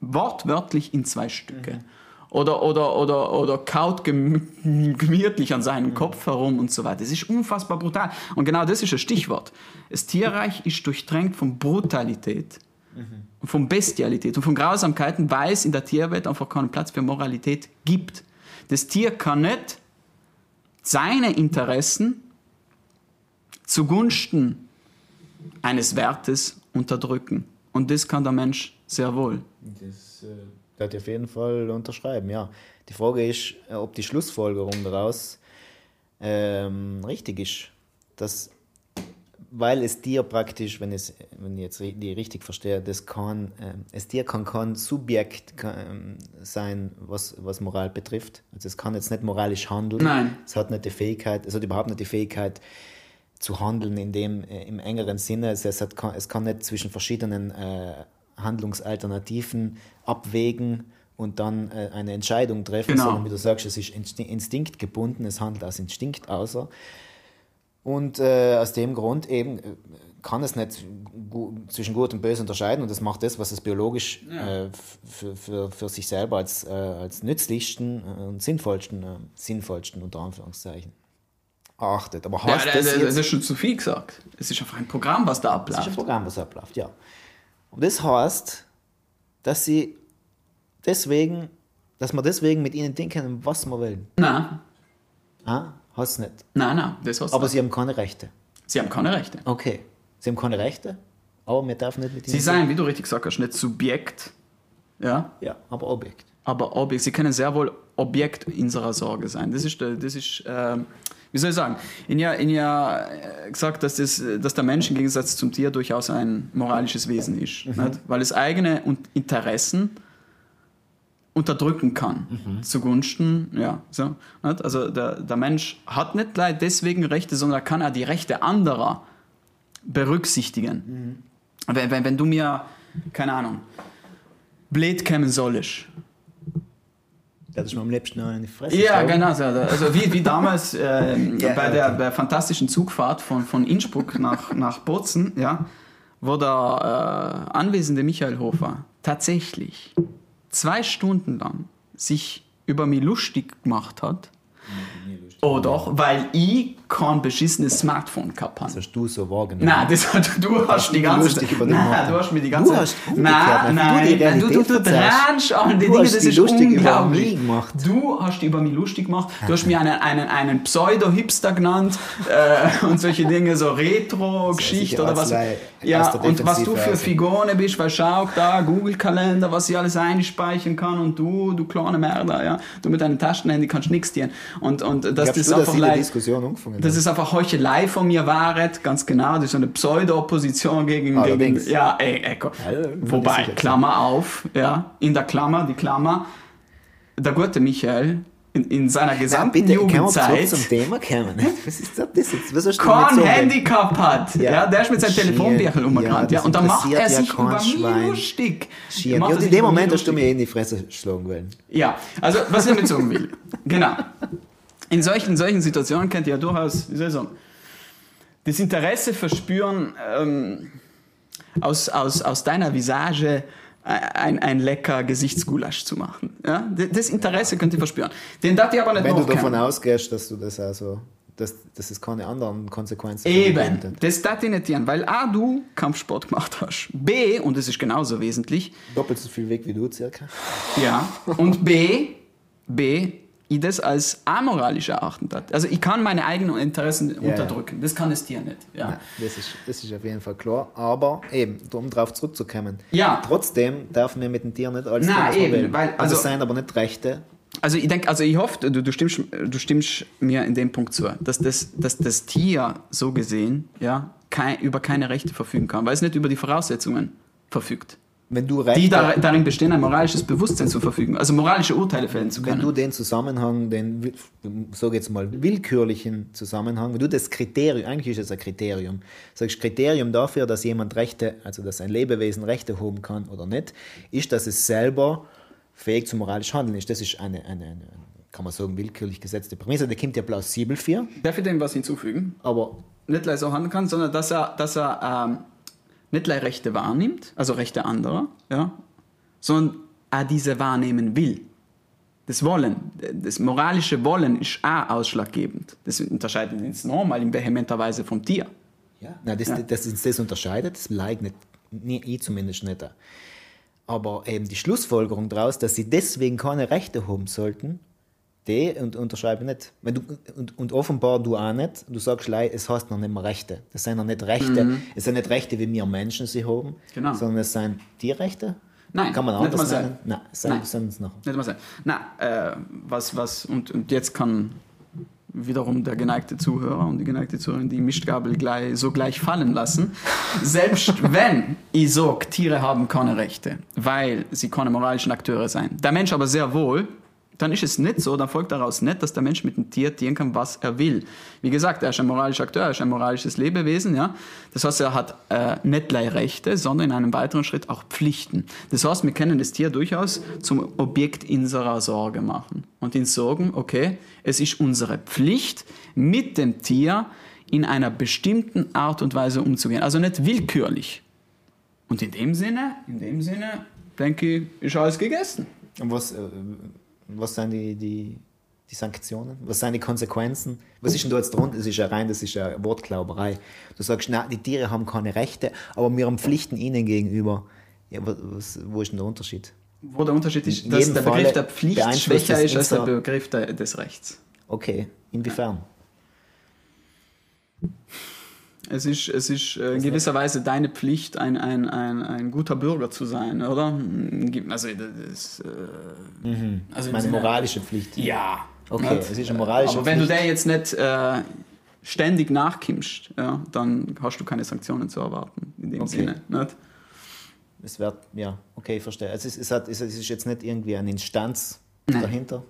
wortwörtlich in zwei Stücke. Mhm. Oder, oder, oder, oder kaut gemütlich an seinem mhm. Kopf herum und so weiter. Es ist unfassbar brutal. Und genau das ist ein Stichwort. Das Tierreich ist durchtränkt von Brutalität, mhm. von Bestialität und von Grausamkeiten, weil es in der Tierwelt einfach keinen Platz für Moralität gibt. Das Tier kann nicht seine Interessen zugunsten eines Wertes unterdrücken. Und das kann der Mensch sehr wohl. Das äh, werde ich auf jeden Fall unterschreiben, ja. Die Frage ist, äh, ob die Schlussfolgerung daraus ähm, richtig ist. Dass, weil es dir praktisch, wenn, es, wenn ich jetzt die richtig verstehe, das kann, äh, es dir kann kein Subjekt kann, ähm, sein, was, was Moral betrifft. Also es kann jetzt nicht moralisch handeln. Nein. Es hat nicht die Fähigkeit, es hat überhaupt nicht die Fähigkeit, zu handeln in dem, äh, im engeren Sinne. Es, es, hat, es kann nicht zwischen verschiedenen äh, Handlungsalternativen abwägen und dann äh, eine Entscheidung treffen, genau. sondern wie du sagst, es ist instinktgebunden, es handelt aus Instinkt außer. Und äh, aus dem Grund eben äh, kann es nicht zwischen Gut und Böse unterscheiden und es macht das, was es biologisch ja. äh, für, für, für sich selber als, äh, als nützlichsten und sinnvollsten, äh, sinnvollsten unter Anführungszeichen achtet. Aber heißt ja, das, das, das ist schon zu viel gesagt. Es ist einfach ein Programm, was da abläuft. Es ist ein Programm, was abläuft, ja. Und das heißt, dass sie deswegen, dass man deswegen mit ihnen denken, was man will. Nein. Ah, hast nicht. Nein, nein, das hast Aber sie haben keine Rechte. Sie haben keine Rechte. Okay. Sie haben keine Rechte, aber wir dürfen nicht mit ihnen. Sie seien, wie du richtig gesagt hast, nicht Subjekt. Ja? Ja, aber Objekt. Aber Objekt. Sie können sehr wohl Objekt unserer Sorge sein. Das ist, das ist äh, wie soll ich sagen, in ja, in ja äh, gesagt, dass, das, dass der Mensch im Gegensatz zum Tier durchaus ein moralisches Wesen ist, mhm. weil es eigene Interessen unterdrücken kann mhm. zugunsten, ja, so. Nicht? Also der, der Mensch hat nicht deswegen Rechte, sondern er kann auch die Rechte anderer berücksichtigen. Mhm. Wenn, wenn, wenn du mir, keine Ahnung, blöd kämen sollst, werde ich mir am liebsten in die Fresse Ja, schlagen. genau. Also wie, wie damals äh, ja, bei, der, bei der fantastischen Zugfahrt von, von Innsbruck nach, nach Bozen, ja, wo der äh, anwesende Michael Hofer tatsächlich zwei Stunden lang sich über mich lustig gemacht hat. Oh doch, weil ich kein beschissenes Smartphone gehabt habe. Das hast du so wahrgenommen. Nein, das hat, du hast die ganze Zeit. Nein, du hast mir die ganze Zeit. Du hast nein, nein, nein, du, du, du drehst an die Dinge, das ist unglaublich. Du hast über mich lustig gemacht. Du hast mir einen, einen, einen Pseudo-Hipster genannt äh, und solche Dinge, so Retro-Geschichte oder was. Ja, und was du für Figone bist, weil schau da, Google-Kalender, was ich alles einspeichern kann und du, du kleine Mörder, ja. Du mit deinem Taschenhandy kannst nichts tun. Und, und das, das einfach leid, Diskussion angefangen. Das ist einfach Heuchelei von mir waret, ganz genau. Das ist so eine Pseudo-Opposition gegen, gegen. Ja, ey, ey, ja, Wobei, Klammer auf, ja, in der Klammer, die Klammer. Der gute Michael, in, in seiner gesamten ja, bitte, Jugendzeit. zum Thema kommen. Was ist das jetzt? Was hast du kein so Handicap hat. Ja. ja. der ist mit seinem Telefonbüchel umgerannt. Ja, ja, und dann macht er sich über mich lustig. Ja, in dem Moment hast du mir in die Fresse schlagen wollen. Ja, also was ich damit sagen will. genau in solchen, solchen Situationen könnt ihr ja durchaus, wie soll ich sagen, das Interesse verspüren, ähm, aus, aus, aus deiner Visage ein, ein lecker Gesichtsgulasch zu machen. Ja? Das Interesse könnt ihr verspüren. Den darf ich aber nicht Wenn du davon ausgehst, dass du das also dass, dass es keine anderen Konsequenzen Eben, das darf ich nicht tun, weil A, du Kampfsport gemacht hast. B, und das ist genauso wesentlich. Doppelt so viel Weg wie du circa. Ja, und B, B, ich das als amoralisch erachten darf. Also ich kann meine eigenen Interessen Ja, unterdrücken. Das kann das Tier nicht. Ja. Nein, das, ist, das ist auf jeden Fall klar. Aber eben, um darauf zurückzukommen. Ja. Trotzdem dürfen wir mit den Tieren nicht alles Nein, eben, weil- also, also- es sind aber nicht Rechte. Also ich denke, also ich hoffe, du, du, stimmst, du stimmst mir in dem Punkt zu, dass das, dass das Tier so gesehen ja, kein, über keine Rechte verfügen kann, weil es nicht über die Voraussetzungen verfügt, Wenn du Rechte, die da, darin bestehen, ein moralisches Bewusstsein zu verfügen, also moralische Urteile fällen zu wenn können. du den Zusammenhang, den, will- sag jetzt mal, willkürlichen Zusammenhang, wenn du das Kriterium, eigentlich ist es ein Kriterium, sagst Kriterium dafür, dass jemand Rechte, also dass ein Lebewesen Rechte haben kann oder nicht, ist, dass es selber fähig zum moralischen Handeln ist. Das ist eine, eine, eine kann man sagen, willkürlich gesetzte Prämisse, der kommt ja plausibel für, Darf ich dem was hinzufügen? aber Nicht gleich so handeln kann, sondern dass er, dass er ähm, nicht gleich Rechte wahrnimmt, also Rechte anderer, ja, sondern er diese wahrnehmen will. Das Wollen, das moralische Wollen ist auch ausschlaggebend. Das unterscheidet uns normal in vehementer Weise vom Tier. Ja. Nein, das, Ja. das, das, das unterscheidet, das leid nicht, nie, ich zumindest nicht. Aber eben die Schlussfolgerung daraus, dass sie deswegen keine Rechte haben sollten, die und, unterschreibe ich nicht. Wenn du, und, und offenbar du auch nicht. Du sagst, lei, es heißt noch nicht mehr Rechte. Das sind noch nicht Rechte. Es sind nicht Rechte, wie wir Menschen sie haben, Mhm. Genau. sondern es sind Tierrechte. Nein, Kann man nicht mal nennen? sein. Nein, sind, Nein. es noch. Nicht mal sein. Na, äh, was, was, und, und jetzt kann wiederum der geneigte Zuhörer und die geneigte Zuhörerin die Mistgabel gleich, so gleich fallen lassen. Selbst wenn ich sage, Tiere haben keine Rechte, weil sie keine moralischen Akteure sein. Der Mensch aber sehr wohl, dann ist es nicht so, dann folgt daraus nicht, dass der Mensch mit dem Tier tun kann, was er will. Wie gesagt, er ist ein moralischer Akteur, er ist ein moralisches Lebewesen. Ja? Das heißt, er hat äh, nicht gleich Rechte, sondern in einem weiteren Schritt auch Pflichten. Das heißt, wir können das Tier durchaus zum Objekt unserer Sorge machen und ihn sagen, okay, es ist unsere Pflicht, mit dem Tier in einer bestimmten Art und Weise umzugehen. Also nicht willkürlich. Und in dem Sinne, in dem Sinne, denke ich, ist alles gegessen. Und was, äh, was sind die, die, die Sanktionen? Was sind die Konsequenzen? Was ist denn da jetzt drunter? Das ist ja rein, das ist ja Wortglauberei. Du sagst, na, die Tiere haben keine Rechte, aber wir haben Pflichten ihnen gegenüber. Ja, was, wo ist denn der Unterschied? Wo der Unterschied ist, dass der Begriff der Pflicht schwächer ist als der Begriff der, des Rechts. Okay, inwiefern? Es ist, es ist äh, in gewisser Weise deine Pflicht, ein, ein, ein, ein guter Bürger zu sein, oder? Also, das, äh, also im Meine Sinne- moralische Pflicht. Ja. Okay, Nicht? es ist eine moralische Aber wenn du Pflicht. der jetzt nicht äh, ständig nachkimmst, ja, dann hast du keine Sanktionen zu erwarten, in dem Okay. Sinne. Nicht? Es wird, ja, okay, verstehe. Also es, ist, es, hat, es ist jetzt nicht irgendwie eine Instanz Nein. dahinter.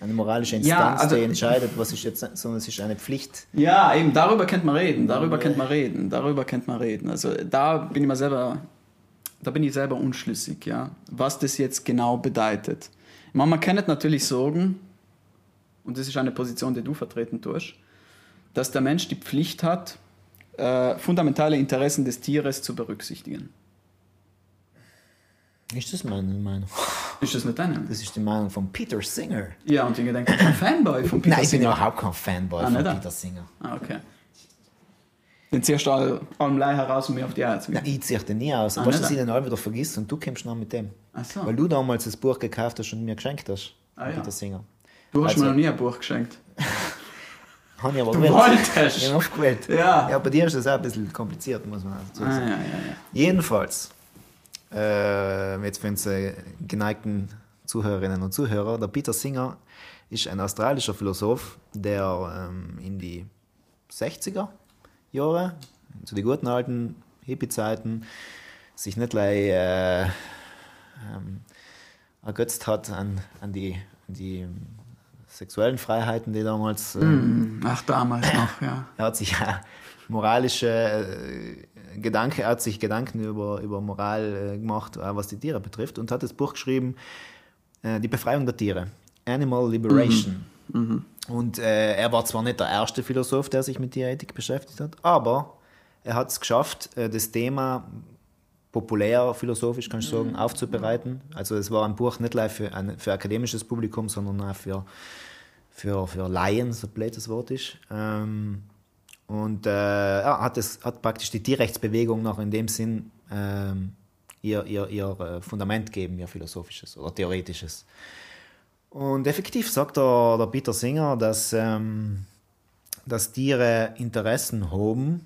Eine moralische Ja, Instanz, also- die entscheidet, was ist jetzt, sondern es ist eine Pflicht. Ja, eben, darüber kennt man reden, darüber kennt man reden, darüber kennt man reden. Also da bin ich mal selber, da bin ich selber unschlüssig, ja, was das jetzt genau bedeutet. Ich meine, man kann nicht natürlich sagen, und das ist eine Position, die du vertreten tust, dass der Mensch die Pflicht hat, äh, fundamentale Interessen des Tieres zu berücksichtigen. Ist das meine Meinung? Ist das nicht deine? Das ist die Meinung von Peter Singer. Ja, und ich denke, ein Fanboy von Peter Nein, ich bin Singer. überhaupt kein Fanboy Ah, von ah? Peter Singer. Ah, okay. Den ziehst du all- Leih heraus, um mir auf die Eier zu gehen. Nein, ich ziehe den nie aus. Ah, weißt du, dass ich ah? den all wieder vergisst und du kommst noch mit dem. Ach so. Weil du damals das Buch gekauft hast und mir geschenkt hast. Ah, ja. Peter Singer. Du hast Also- mir noch nie ein Buch geschenkt. Habe ich aber Du gewählt. wolltest. Ich habe gewählt. Ja. ja. Bei dir ist das auch ein bisschen kompliziert, muss man dazu Ah, sagen. ja, ja, ja. Jedenfalls, äh, jetzt für unsere geneigten Zuhörerinnen und Zuhörer, der Peter Singer ist ein australischer Philosoph, der ähm, in die 60er Jahre, zu den guten alten Hippie-Zeiten, sich nicht gleich äh, ähm, ergötzt hat an, an die, an die ähm, sexuellen Freiheiten, die damals ähm, Ach, damals noch, ja. er hat sich ja moralische äh, Gedanke, er hat sich Gedanken über, über Moral äh, gemacht, auch was die Tiere betrifft, und hat das Buch geschrieben, äh, Die Befreiung der Tiere, Animal Liberation. Und äh, er war zwar nicht der erste Philosoph, der sich mit Tierethik beschäftigt hat, aber er hat es geschafft, äh, das Thema populär philosophisch, kann ich sagen, aufzubereiten. Also es war ein Buch nicht nur für, ein, für akademisches Publikum, sondern auch für, für, für Laien, so blöd das Wort ist. Ähm, und äh, ja, hat, es, hat praktisch die Tierrechtsbewegung noch in dem Sinn ähm, ihr, ihr, ihr äh, Fundament gegeben, ihr philosophisches oder theoretisches. Und effektiv sagt der, der Peter Singer, dass, ähm, dass Tiere Interessen haben,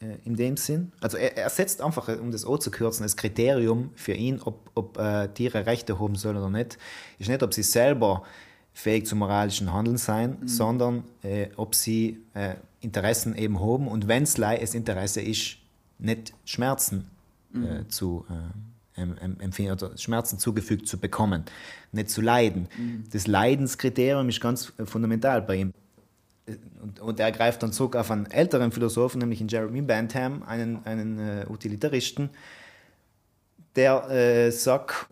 äh, in dem Sinn. Also er, er, setzt einfach, um das auch zu kürzen, das Kriterium für ihn, ob, ob äh, Tiere Rechte haben sollen oder nicht, ist nicht, ob sie selber fähig zum moralischen Handeln sein, mhm. sondern äh, ob sie äh, Interessen eben haben und wenn es das Interesse ist, nicht Schmerzen äh, mhm. zu äh, empfinden oder Schmerzen zugefügt zu bekommen, nicht zu leiden. Mhm. Das Leidenskriterium ist ganz fundamental bei ihm. Und, und, er greift dann zurück auf einen älteren Philosophen, nämlich in Jeremy Bentham, einen, einen äh, Utilitaristen, der äh, sagt,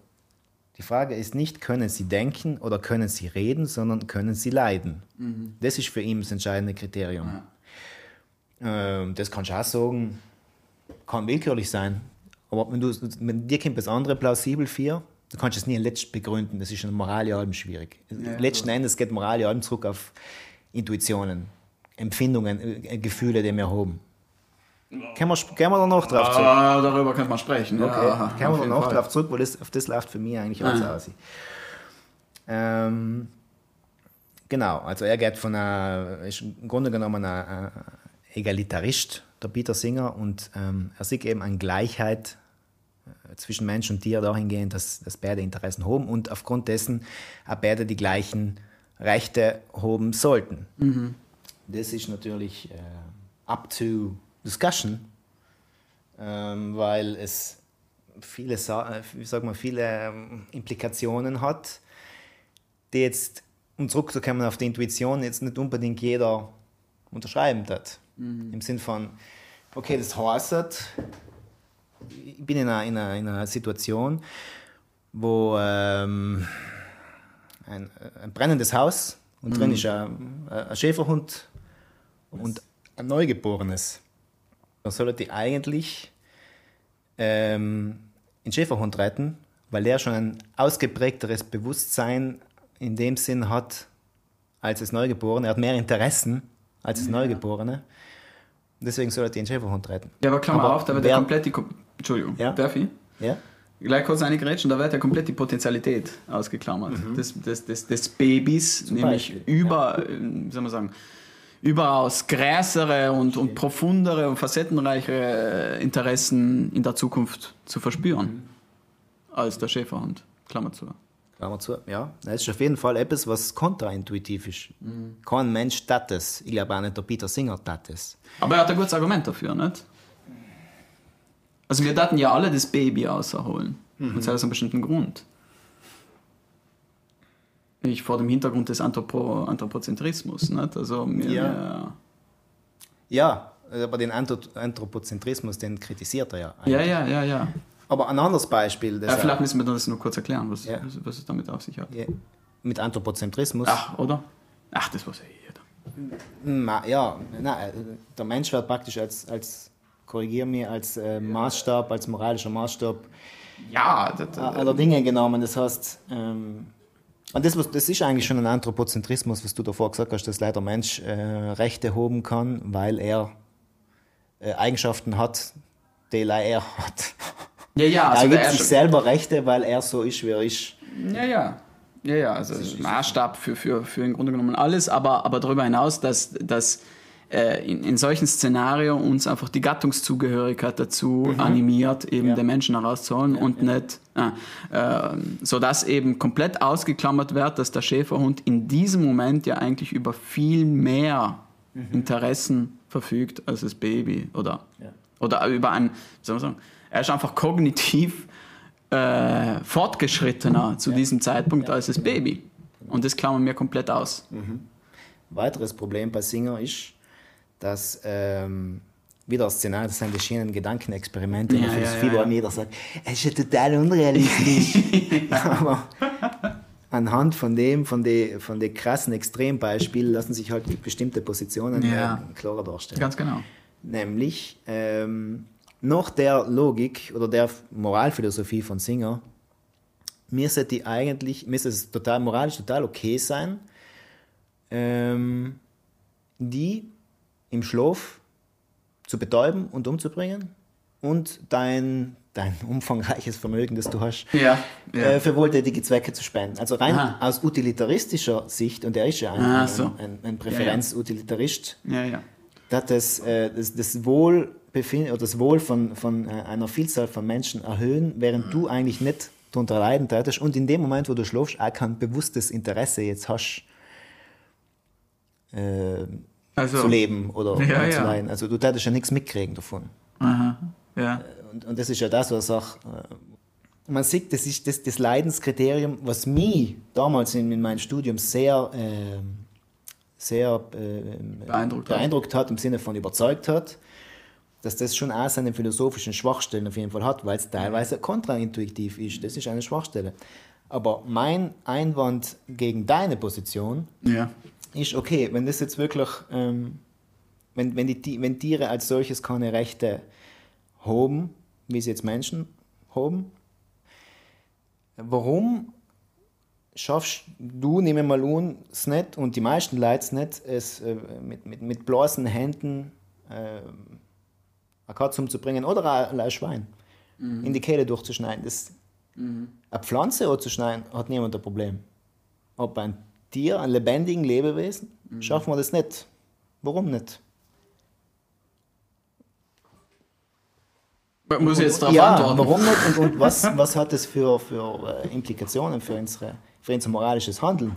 die Frage ist nicht, können Sie denken oder können Sie reden, sondern können Sie leiden. Mhm. Das ist für ihn das entscheidende Kriterium. Ja. Ähm, das kannst du auch sagen, kann willkürlich sein. Aber wenn, du, wenn dir kommt das andere plausibel für, du kannst es nie letzt begründen. Das ist in Moral ja allem schwierig. Ja, Letzten so. Endes geht Moral ja allem zurück auf Intuitionen, Empfindungen, äh, Gefühle, die wir haben. Können wir, können wir da noch drauf zurück? Ah, darüber könnte man sprechen. Okay. Ja, können wir da noch Fall. drauf zurück, weil das, auf das läuft für mich eigentlich alles ah. aus. Ähm, genau, also er geht von einer, ist im Grunde genommen ein, Egalitarist, der Peter Singer, und ähm, er sieht eben eine Gleichheit äh, zwischen Mensch und Tier dahingehend, dass, dass beide Interessen haben und aufgrund dessen auch beide die gleichen Rechte haben sollten. Mhm. Das ist natürlich äh, up to discussion, ähm, weil es viele, äh, wie sagt man, viele ähm, Implikationen hat, die jetzt, um zurückzukommen auf die Intuition, jetzt nicht unbedingt jeder unterschreiben hat. Mhm. Im Sinn von, okay, das heißt, ich bin in einer, in einer, in einer Situation, wo ähm, ein, ein, brennendes Haus und mhm. drin ist ein, ein Schäferhund und ein Neugeborenes. Da sollte ich eigentlich ähm, einen Schäferhund retten, weil der schon ein ausgeprägteres Bewusstsein in dem Sinn hat als das Neugeborene. Er hat mehr Interessen als das. Neugeborene. Deswegen soll er den Schäferhund retten. Ja, aber Klammer aber auf, da wird ja komplett die. Entschuldigung, ja? darf ich? Ja. Gleich kurz eine Grätschen, da wird ja komplett die Potentialität ausgeklammert mhm. des, des, des, des Babys, Zum nämlich Beispiel, über, ja. wie soll man sagen, überaus größere und, und profundere und facettenreichere Interessen in der Zukunft zu verspüren mhm. als der Schäferhund. Klammer zu. Klammer zu, ja. Das ist auf jeden Fall etwas, was kontraintuitiv ist. Mhm. Kein Mensch tat es. Ich glaube auch nicht, der Peter Singer tat es. Aber er hat ein gutes Argument dafür, nicht? Also wir daten ja alle das Baby außerholen. Mhm. Und das aus einem bestimmten Grund. Ich vor dem Hintergrund des Anthropo Anthropozentrismus. Nicht? Also wir, ja. ja, aber den Anthropozentrismus, den kritisiert er ja. Eigentlich. Ja, ja, ja, ja. Aber ein anderes Beispiel. Das ja, vielleicht müssen wir das nur kurz erklären, was, ja. was es damit auf sich hat. Ja. Mit Anthropozentrismus. Ach, oder? Ach, das war ja jeder. Ja, nein, äh, der Mensch wird praktisch als, als korrigiere mich, als äh, Maßstab, als moralischer Maßstab ja, das, das, aller Dinge genommen. Das heißt, ähm, und das, das ist eigentlich schon ein Anthropozentrismus, was du davor gesagt hast, dass leider Mensch äh, Rechte haben kann, weil er äh, Eigenschaften hat, die er hat. Ja, ja. Also er gibt sich selber Rechte, weil er so ist, wie er ist. Ja, ja. Ja, ja, also Maßstab für, für, für im Grunde genommen alles, aber, aber darüber hinaus, dass, dass äh, in, in solchen Szenarien uns einfach die Gattungszugehörigkeit dazu mhm. animiert, eben ja. den Menschen herauszuholen ja, und ja. nicht, äh, äh, sodass eben komplett ausgeklammert wird, dass der Schäferhund in diesem Moment ja eigentlich über viel mehr mhm. Interessen verfügt als das Baby oder, oder über ein, wie soll man sagen, er ist einfach kognitiv äh, fortgeschrittener zu ja. diesem Zeitpunkt ja. als das Baby. Und das klammern wir komplett aus. Mhm. Weiteres Problem bei Singer ist, dass ähm, wieder das Szenario, das sind die schönen Gedankenexperimente ja, ja, wo jeder sagt, es ist ja total unrealistisch. Aber anhand von dem, von den von die krassen Extrembeispielen lassen sich halt bestimmte Positionen ja. klarer darstellen. Ganz genau. Nämlich, ähm, nach der Logik oder der Moralphilosophie von Singer müsste die eigentlich, müsste es total moralisch total okay sein, ähm, die im Schlaf zu betäuben und umzubringen und dein, dein umfangreiches Vermögen, das du hast, Ja, ja. Äh, für wohltätige Zwecke zu spenden. Also rein Aha. aus utilitaristischer Sicht, und er ist ja ein, Ah, ein, so. ein, ein Präferenzutilitarist, Ja, ja. dass das, äh, das, das Wohlbefinden oder das Wohl von, von äh, einer Vielzahl von Menschen erhöhen, während du eigentlich nicht darunter leiden tätest und in dem Moment, wo du schläfst, auch kein bewusstes Interesse jetzt hast, äh, Also, zu leben oder, Ja, oder zu leiden. Also du tätest ja nichts mitkriegen davon. Aha, ja. Und, und das ist ja das, was sage. äh, Man sieht, das ist das, das Leidenskriterium, was mich damals in, in meinem Studium sehr, ähm, sehr äh, Beeindruckt hat. beeindruckt hat, im Sinne von überzeugt hat, dass das schon auch seine philosophischen Schwachstellen auf jeden Fall hat, weil es teilweise kontraintuitiv ist. Das ist eine Schwachstelle. Aber mein Einwand gegen deine Position Ja. ist okay, wenn das jetzt wirklich, ähm, wenn, wenn, die, wenn Tiere als solches keine Rechte haben, wie sie jetzt Menschen haben, warum schaffst du, nehmen wir mal an, es nicht und die meisten Leute es nicht, es äh, mit, mit, mit bloßen Händen äh, eine Katze umzubringen oder ein, ein Schwein in die Kehle durchzuschneiden. Das, Eine Pflanze anzuschneiden, hat niemand ein Problem. Aber ein Tier, ein lebendigen Lebewesen, schaffen wir das nicht. Warum nicht? Muss ich jetzt darauf ja, antworten? warum nicht? Und, und was, was hat das für, für äh, Implikationen für, unsere, für unser moralisches Handeln?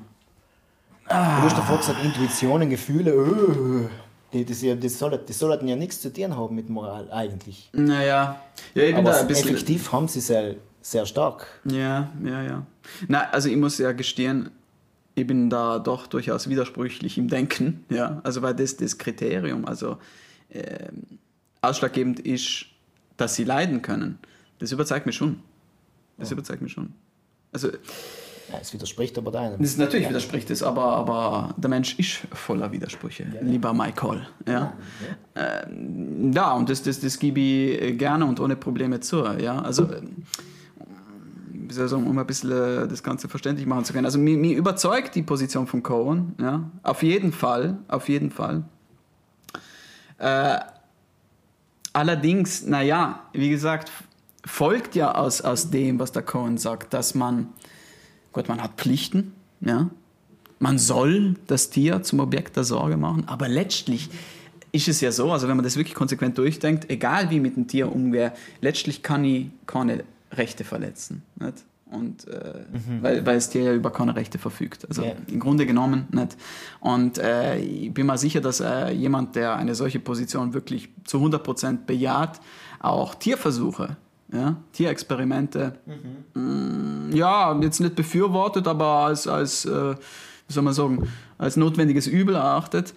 Du hast davor gesagt, Intuitionen, Gefühle, äh, die, das, ja- das, soll, das sollten ja nichts zu tun haben mit Moral eigentlich. Naja, ja, ich bin Aber da ein bisschen. effektiv haben sie sehr, sehr stark. Ja, ja, ja. Na, also ich muss ja gestehen, ich bin da doch durchaus widersprüchlich im Denken, ja. Also weil das das Kriterium, also ähm, ausschlaggebend ist, dass sie leiden können. Das überzeugt mich schon. Das überzeugt mich schon. Also Ja, es widerspricht aber deinem. das natürlich widerspricht es, aber, aber der Mensch ist voller Widersprüche, lieber Michael. Ja, ähm, ja und das, das, das gebe ich äh, gerne und ohne Probleme zu. Ja? Also, ähm, wie soll ich sagen, um ein bisschen äh, das Ganze verständlich machen zu können. Also, mir, mir überzeugt die Position von Cohen, ja? auf jeden Fall, auf jeden Fall. Äh, allerdings, naja, wie gesagt, folgt ja aus, aus dem, was der Cohen sagt, dass man Gut, man hat Pflichten, ja. Man soll das Tier zum Objekt der Sorge machen, aber letztlich ist es ja so, also wenn man das wirklich konsequent durchdenkt, egal wie mit dem Tier umgehe, letztlich kann ich keine Rechte verletzen. Nicht? Und, äh, weil, weil das Tier ja über keine Rechte verfügt. Also Ja. im Grunde genommen nicht. Und äh, ich bin mir sicher, dass äh, jemand, der eine solche Position wirklich zu 100% bejaht, auch Tierversuche, ja, Tierexperimente, mm, ja, jetzt nicht befürwortet, aber als, als äh, wie soll man sagen, als notwendiges Übel erachtet.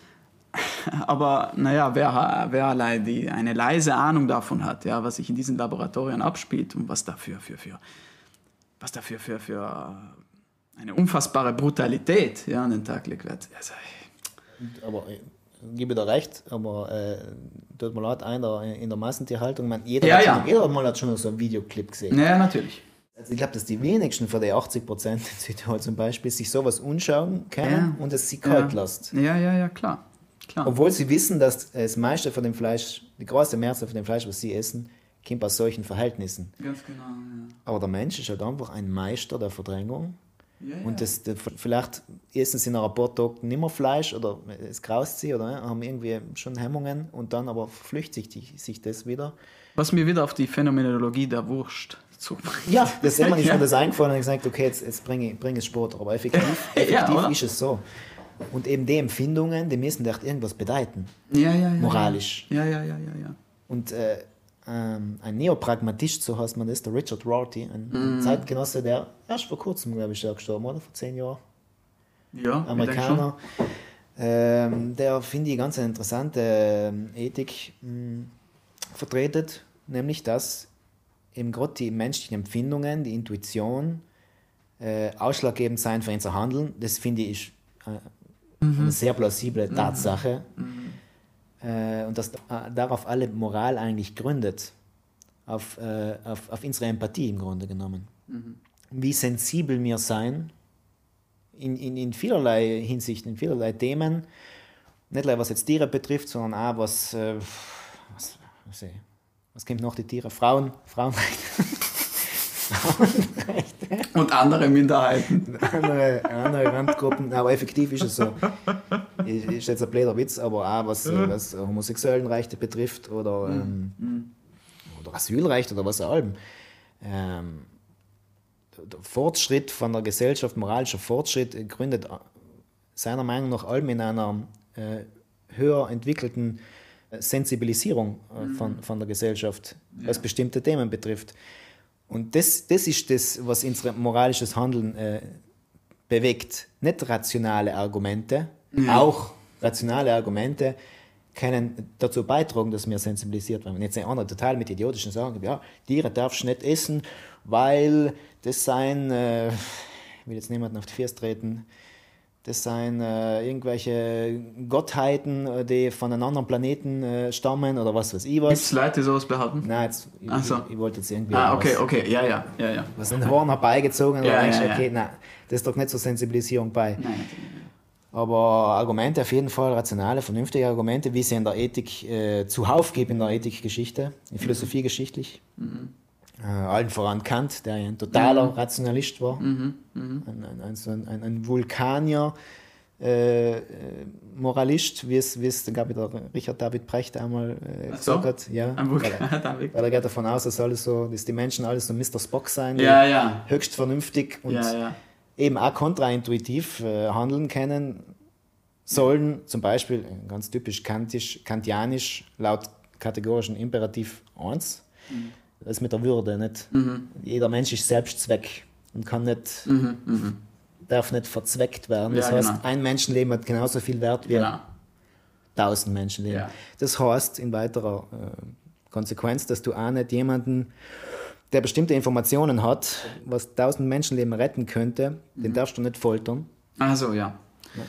Aber naja, wer, wer die, eine leise Ahnung davon hat, ja, was sich in diesen Laboratorien abspielt und was dafür für, für, was dafür für, für eine unfassbare Brutalität ja, an den Tag gelegt wird. Also, Aber ich gebe dir recht, aber äh, tut mir leid, einer in der Massentierhaltung, man, jeder, Ja, hat ja. Schon, jeder mal hat schon so einen Videoclip gesehen. ja, natürlich. Also ich glaube, dass die wenigsten von den 80 Prozent in Südtirol zum Beispiel sich sowas anschauen können Ja. und es sie kalt ja. lässt. Ja, ja, ja, klar. klar. Obwohl sie wissen, dass das meiste von dem Fleisch, die große Mehrzahl von dem Fleisch, was sie essen, kommt aus solchen Verhältnissen. Ganz genau. Ja. Aber der Mensch ist halt einfach ein Meister der Verdrängung. Ja, ja. Und das, vielleicht essen sie nach ein paar Tagen nicht mehr Fleisch oder es graust sie oder haben irgendwie schon Hemmungen und dann aber verflüchtigt sich, das wieder. Was mir wieder auf die Phänomenologie der Wurst zubringt. Ja, das ist mir Ja. das eingefallen und ich gesagt, okay, jetzt, jetzt bringe ich, bring ich Sport. Aber effektiv, effektiv ist es so. Und eben die Empfindungen, die müssen echt irgendwas bedeuten. Ja, ja, ja. Moralisch. Ja, ja, ja, ja, ja. Und äh, ähm, ein Neopragmatist, so heißt man das, der Richard Rorty, ein Mhm. Zeitgenosse, der erst vor kurzem, glaube ich, gestorben, oder? Vor zehn Jahren. Ja, Amerikaner. Ähm, der finde ich ganz eine interessante ähm, Ethik mh, vertretet, nämlich dass eben gerade die menschlichen Empfindungen, die Intuition äh, ausschlaggebend sein für unser Handeln. Das finde ich äh, eine sehr plausible Tatsache. Äh, und dass äh, darauf alle Moral eigentlich gründet, auf, äh, auf, auf unsere Empathie im Grunde genommen. Wie sensibel wir sein in, in, in vielerlei Hinsicht, in vielerlei Themen. Nicht nur was jetzt Tiere betrifft, sondern auch was, äh, was, was, was kommt noch die Tiere? Frauen, Frauenrechte. Und andere Minderheiten. andere, andere Randgruppen, aber effektiv ist es so. Ist jetzt ein blöder Witz, aber auch was, was Homosexuellenrechte betrifft oder, ähm, oder Asylrecht oder was auch immer. Ähm, der Fortschritt von der Gesellschaft, moralischer Fortschritt, gründet seiner Meinung nach allem in einer äh, höher entwickelten Sensibilisierung äh, von, von der Gesellschaft, was Ja. bestimmte Themen betrifft. Und das, das ist das, was unser moralisches Handeln äh, bewegt. Nicht rationale Argumente, auch rationale Argumente können dazu beitragen, dass wir sensibilisiert werden. Wenn jetzt ein anderer total mit idiotischen sagen, ja, Tiere darfst du nicht essen, weil das seien, äh, ich will jetzt niemanden auf die Füße treten, das seien äh, irgendwelche Gottheiten, äh, die von einem anderen Planeten äh, stammen oder was weiß ich Gibt was. es Leute, die sowas behaupten? Nein, jetzt, ich, so. ich, ich wollte jetzt irgendwie Ah, okay, was, okay, ja, ja, ja, ja. was in den Horn herbeigezogen Ja, oder denkst, ja, ja. okay, nein, das ist doch nicht zur Sensibilisierung bei. Nein, Aber Argumente auf jeden Fall, rationale, vernünftige Argumente, wie sie in der Ethik äh, zuhauf gibt, in der Ethikgeschichte, in Philosophie geschichtlich. Äh, allen voran Kant, der ja ein totaler Rationalist war, ein, ein, ein, ein, ein, ein Vulkanier, äh, äh, Moralist, wie es, wie es der, der Richard David Brecht einmal äh, Ach so? gesagt hat. Ja, Ein weil, er, Vulkan, David. weil er geht davon aus, dass, alles so, dass die Menschen alles so Mr. Spock sein, Ja, ja. höchst vernünftig und Ja, eben auch kontraintuitiv äh, handeln können sollen, zum Beispiel äh, ganz typisch kantisch, kantianisch, laut kategorischen Imperativ 1, das ist mit der Würde. Nicht? Jeder Mensch ist Selbstzweck und kann nicht, darf nicht verzweckt werden. Das Ja, heißt, genau. ein Menschenleben hat genauso viel Wert wie Genau. tausend Menschenleben. Ja. Das heißt in weiterer äh, Konsequenz, dass du auch nicht jemanden, der bestimmte Informationen hat, was tausend Menschenleben retten könnte, Mhm. den darfst du nicht foltern. Also, ja.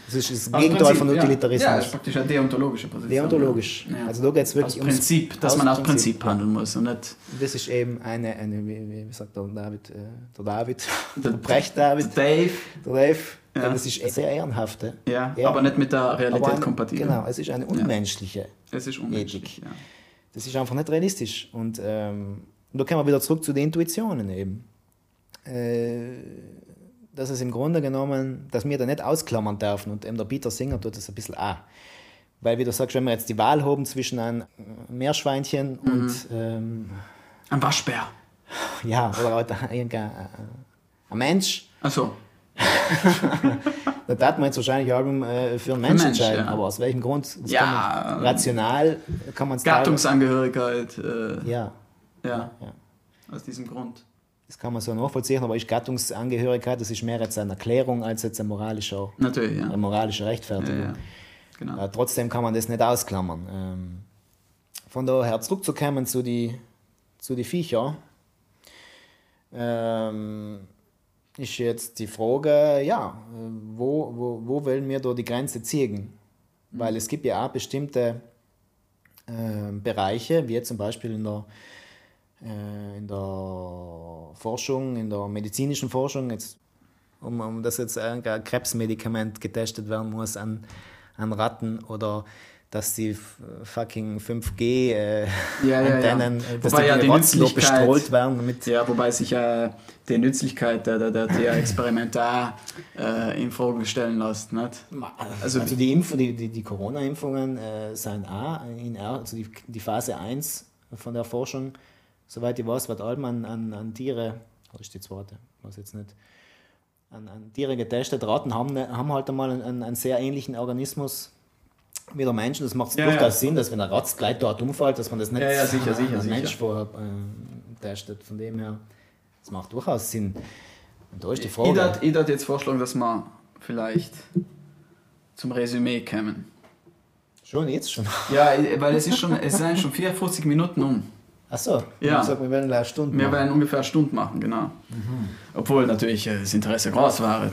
Das ist das Aus Gegenteil Prinzip, von Ja, ja, Utilitarismus. das ist praktisch eine deontologische Position. Deontologisch. Ja. Also da geht es Aus wirklich ums- Prinzip, dass man aus Prinzip ja. handeln muss und nicht Das ist eben eine, eine wie, wie sagt der David, äh, der David, der Brecht David, Dave. der Dave, Ja. das ist sehr ehrenhafte. Ja, Ehren- aber nicht mit der Realität ein- kompatibel. Genau, es ist eine unmenschliche. Es ist unmenschlich. Ja. Das ist einfach nicht realistisch. Und ähm, da kommen wir wieder zurück zu den Intuitionen eben. Äh, dass es im Grunde genommen, dass wir da nicht ausklammern dürfen und eben der Peter Singer tut das ein bisschen auch. Weil, wie du sagst, wenn wir jetzt die Wahl haben zwischen einem Meerschweinchen Mhm. und ähm, Ein Waschbär. ja, oder halt irgendein ein Mensch, Achso. da darf man jetzt wahrscheinlich auch äh, für einen Mensch Mensch, entscheiden. ja. Aber aus welchem Grund? Ja, kann man, rational kann man es Gattungsangehörigkeit. Äh, Ja, ja. ja. Aus diesem Grund. Das kann man so nachvollziehen, aber ist Gattungsangehörigkeit, das ist mehr jetzt eine Erklärung als jetzt eine moralische, Natürlich, ja. eine moralische ja, Rechtfertigung. ja. Genau. Äh, trotzdem kann man das nicht ausklammern. Ähm, von daher zurückzukommen zu die, zu die Viecher, ähm, ist jetzt die Frage, ja, äh, wo, wo, wo wollen wir da die Grenze ziehen? Weil es gibt ja auch bestimmte äh, Bereiche, wie zum Beispiel in der, in der Forschung, in der medizinischen Forschung, jetzt, um, um dass jetzt ein Krebsmedikament getestet werden muss an, an Ratten oder dass die fucking 5G äh, Ja, ja, ja. Äh, dass Wobei die, ja die Nützlichkeit- bestrahlt werden mit Ja, wobei sich ja die Nützlichkeit der, der, der TH-Experimente auch äh, in Frage stellen lässt. Nicht? Also, also die, Impf die, die, die Corona-Impfungen äh, sind auch in R, also die, die Phase 1 von der Forschung, soweit ich weiß, wird allem an, an, an Tiere, oder ist die zweite, weiß jetzt nicht, an, an Tiere getestet. Ratten haben, ne- haben halt einmal einen, einen, sehr ähnlichen Organismus wie der Mensch. Das macht Ja, durchaus ja. Sinn, dass wenn ein Ratz gleich dort umfällt, dass man das nicht Ja, ja, sicher, sicher, an sicher. Mensch vorher äh, testet. Von dem her, das macht durchaus Sinn. Und da ist die Ich Frage. würde ich würd jetzt vorschlagen, dass wir vielleicht zum Resümee kommen. Schon jetzt schon. Ja, weil es ist schon, es sind schon 54 Minuten um. Achso, Ja. ich sag, wir werden eine Stunde Wir machen. werden ungefähr eine Stunde machen, genau. Obwohl natürlich äh, das Interesse groß war.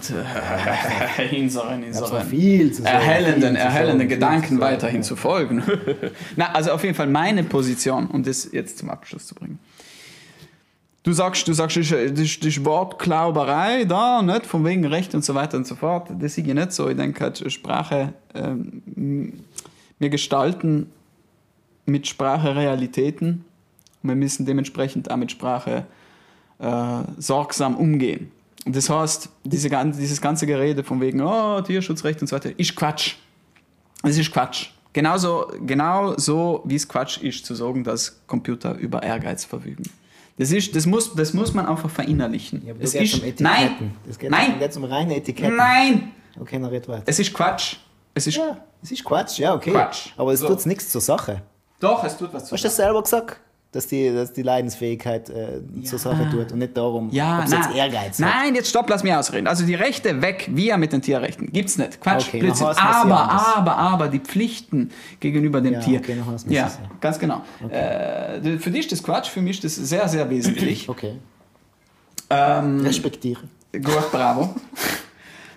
Äh, unseren, viel zu sagen, erhellenden, viel zu erhellenden viel Gedanken zu weiterhin zu folgen. Na, also auf jeden Fall meine Position, um das jetzt zum Abschluss zu bringen. Du sagst, du sagst, das ist, ist, das ist Wortklauberei da, nicht? Von wegen Recht und so weiter und so fort. Das sehe ich nicht so. Ich denke, halt, Sprache, ähm, wir gestalten mit Sprache Realitäten. Und wir müssen dementsprechend auch mit Sprache äh, sorgsam umgehen. Und das heißt, diese, dieses ganze Gerede von wegen, oh, Tierschutzrecht und so weiter, ist Quatsch. Das ist Quatsch. Genauso, genau so, wie es Quatsch ist, zu sagen, dass Computer über Ehrgeiz verfügen. Das, ist, das, muss, das muss man einfach verinnerlichen. Ja, das ist, um nein, das geht nein, um, um reine Etiketten. Nein! Okay, dann red weiter. Es ist Quatsch. Es ist, ja, es ist Quatsch, ja, okay. Quatsch. Aber es So. tut nichts zur Sache. Doch, es tut was zu Hast du das selber gesagt? Dass die, dass die Leidensfähigkeit äh, zur Sache tut und nicht darum, Ja, ob es jetzt Ehrgeiz hat. Nein, jetzt stopp, lass mich ausreden. Also die Rechte weg, ja mit den Tierrechten. Gibt's nicht. Quatsch, Okay, Blödsinn. es ja Aber, aber, aber die Pflichten gegenüber dem Ja, Tier. okay, es ja, ja. ganz genau. Äh, für dich ist das Quatsch, für mich ist das sehr, sehr wesentlich. Okay, ähm, respektiere. Gut, bravo.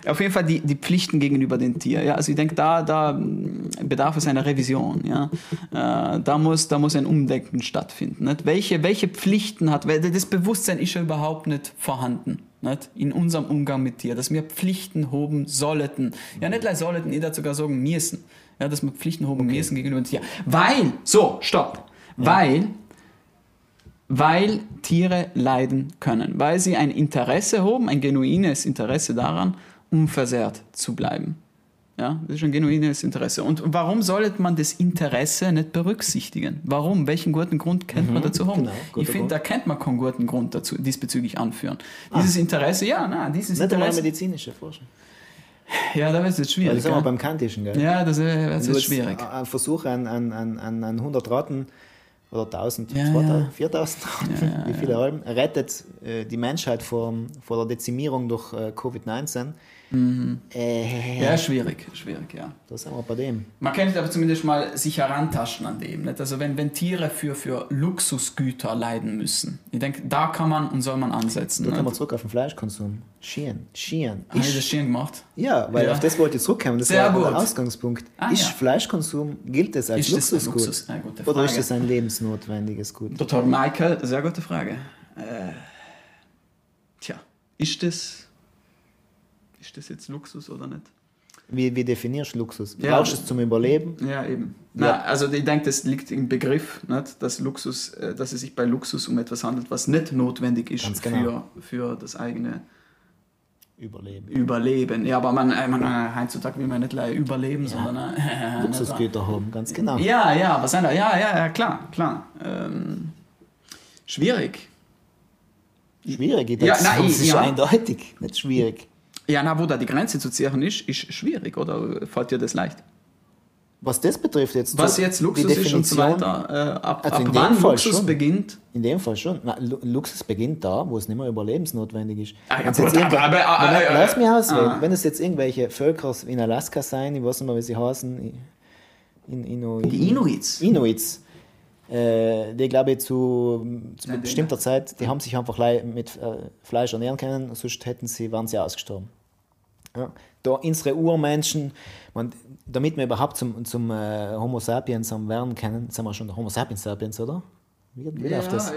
Auf jeden Fall die, die Pflichten gegenüber dem Tier. Ja? Also ich denke, da, da mm, bedarf es einer Revision. Ja? Äh, da, muss, da muss ein Umdenken stattfinden. Nicht? Welche, welche Pflichten hat, weil das Bewusstsein ist ja überhaupt nicht vorhanden. Nicht? In unserem Umgang mit Tier, dass wir Pflichten haben sollten. Ja, nicht gleich sollten, ich würde sogar sagen müssen. Ja, dass wir Pflichten haben müssen gegenüber dem Tier. Weil, so, stopp. Weil weil Tiere leiden können, weil sie ein Interesse haben, ein genuines Interesse daran, unversehrt zu bleiben. Ja, das ist ein genuines Interesse. Und warum sollte man das Interesse nicht berücksichtigen? Warum? Welchen guten Grund könnte man dazu haben? genau, ich finde, da könnte man keinen guten Grund dazu diesbezüglich anführen. Dieses Interesse, ja, nein, dieses Nicht Interesse. medizinische Forschung. Ja, da wird es jetzt Ja, schwierig. das wir gell? beim Kantischen, gell? Ja, das wird Du jetzt hast schwierig. Ein Versuch an, an, an, an an 100 Ratten oder 1000, Ja, 2000, ja. 4000 Ratten, wie viele Alben, rettet äh, die Menschheit vor, vor der Dezimierung durch äh, Covid-19. Äh, Ja, schwierig, schwierig, ja. Da sind wir bei dem. Man könnte aber zumindest mal sich herantasten an dem. Nicht? Also wenn, wenn Tiere für, für Luxusgüter leiden müssen. Ich denke, da kann man und soll man ansetzen. Da kommen wir nicht? zurück auf den Fleischkonsum. Schieren, Schieren. Habe ich das Ist, schön gemacht? ja, weil Ja. auf das wollte ich zurückkommen. Das Sehr war gut. der Ausgangspunkt. Ah, ist ja. Fleischkonsum, gilt das als Ist das ein Luxusgut? Luxus? Eine gute Oder ist Frage. das ein lebensnotwendiges Gut? Dr. Michael, sehr gute Frage. Äh, tja, ist das, ist das jetzt Luxus oder nicht? Wie, wie definierst du Luxus? Ja. Brauchst du es zum Überleben? Ja, eben. Ja. Na, also ich denke, das liegt im Begriff, nicht? Dass, Luxus, äh, dass es sich bei Luxus um etwas handelt, was nicht notwendig ist genau. für, für das eigene Überleben. Überleben. Ja, aber man, äh, man äh, heutzutage will man nicht gleich überleben, sondern äh, Luxusgüter haben, ganz genau. Ja, ja, was da? Ja, ja, ja, klar, klar. Ähm, schwierig. Schwierig, ich Ja, nein, das ist ja. eindeutig, nicht schwierig. Ja, na, wo da die Grenze zu ziehen ist, ist schwierig, oder fällt dir das leicht? Was das betrifft jetzt, Was jetzt Luxus ist und so weiter, äh, ab, Also ab in dem wann Fall Luxus schon. beginnt, In dem Fall schon. Na, Lu- Luxus beginnt da, wo es nicht mehr überlebensnotwendig ist. Ah, ja, gut, irgendwel- aber- aber- aber- Moment, äh, Lass mich ausreden. ah. Wenn es jetzt irgendwelche Völker in Alaska sein, ich weiß nicht mehr, wie sie heißen, in, Inu, Die Inuits. Inuits, äh, die glaube ich zu, zu bestimmter Zeit, die haben sich einfach mit äh, Fleisch ernähren können, sonst hätten sie, waren sie ausgestorben. Ja. Da unsere Urmenschen, man, damit wir überhaupt zum, zum äh, Homo sapiens haben werden können, sind wir schon der Homo sapiens sapiens, oder? Wie, wie läuft das? ja,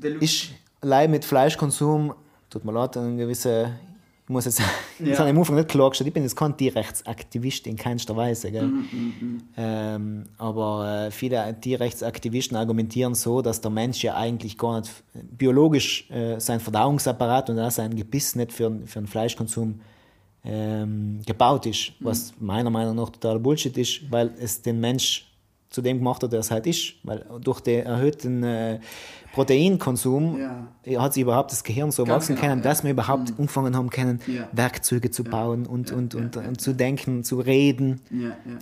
das ist, ist allein mit Fleischkonsum, tut mir leid, eine gewisse, ich muss jetzt, Ja. das habe ich am Anfang nicht klar gestellt, ich bin jetzt kein Tierrechtsaktivist in keinster Weise, gell? Mhm, ähm, aber äh, viele Tierrechtsaktivisten argumentieren so, dass der Mensch ja eigentlich gar nicht biologisch äh, sein Verdauungsapparat und auch sein Gebiss nicht für, für den Fleischkonsum ähm, gebaut ist, was meiner Meinung nach total Bullshit ist, weil es den Mensch zu dem gemacht hat, der es halt ist. Weil durch den erhöhten äh, Proteinkonsum Ja. hat sich überhaupt das Gehirn so Ganz wachsen genau, können, dass wir überhaupt angefangen haben können. Werkzeuge zu bauen und, und, und, und zu denken, zu reden.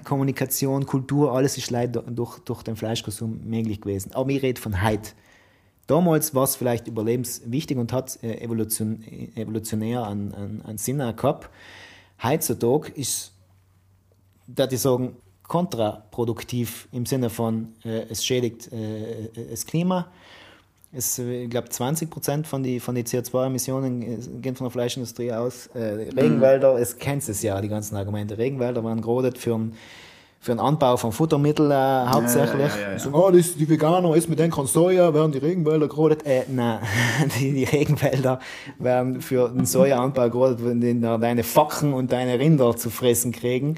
Kommunikation, Kultur, alles ist leider durch, durch den Fleischkonsum möglich gewesen. Aber ich rede von heute. Damals war es vielleicht überlebenswichtig und hat äh, evolution, äh, evolutionär einen, einen, einen Sinn gehabt. Heutzutage ist, da ich sagen, kontraproduktiv im Sinne von, äh, es schädigt äh, äh, das Klima. Es, ich glaube, 20 Prozent von den von die CO2-Emissionen äh, gehen von der Fleischindustrie aus. Äh, Regenwälder, es kennt es ja, die ganzen Argumente. Regenwälder werden gerodet für einen für den Anbau von Futtermitteln äh, hauptsächlich. ja, ja, ja. So, oh, das, die Veganer essen mit denen kein Soja, werden die Regenwälder gerodet. Äh, nein, die, die Regenwälder werden für den Sojaanbau gerodet, in denen da deine Facken und deine Rinder zu fressen kriegen.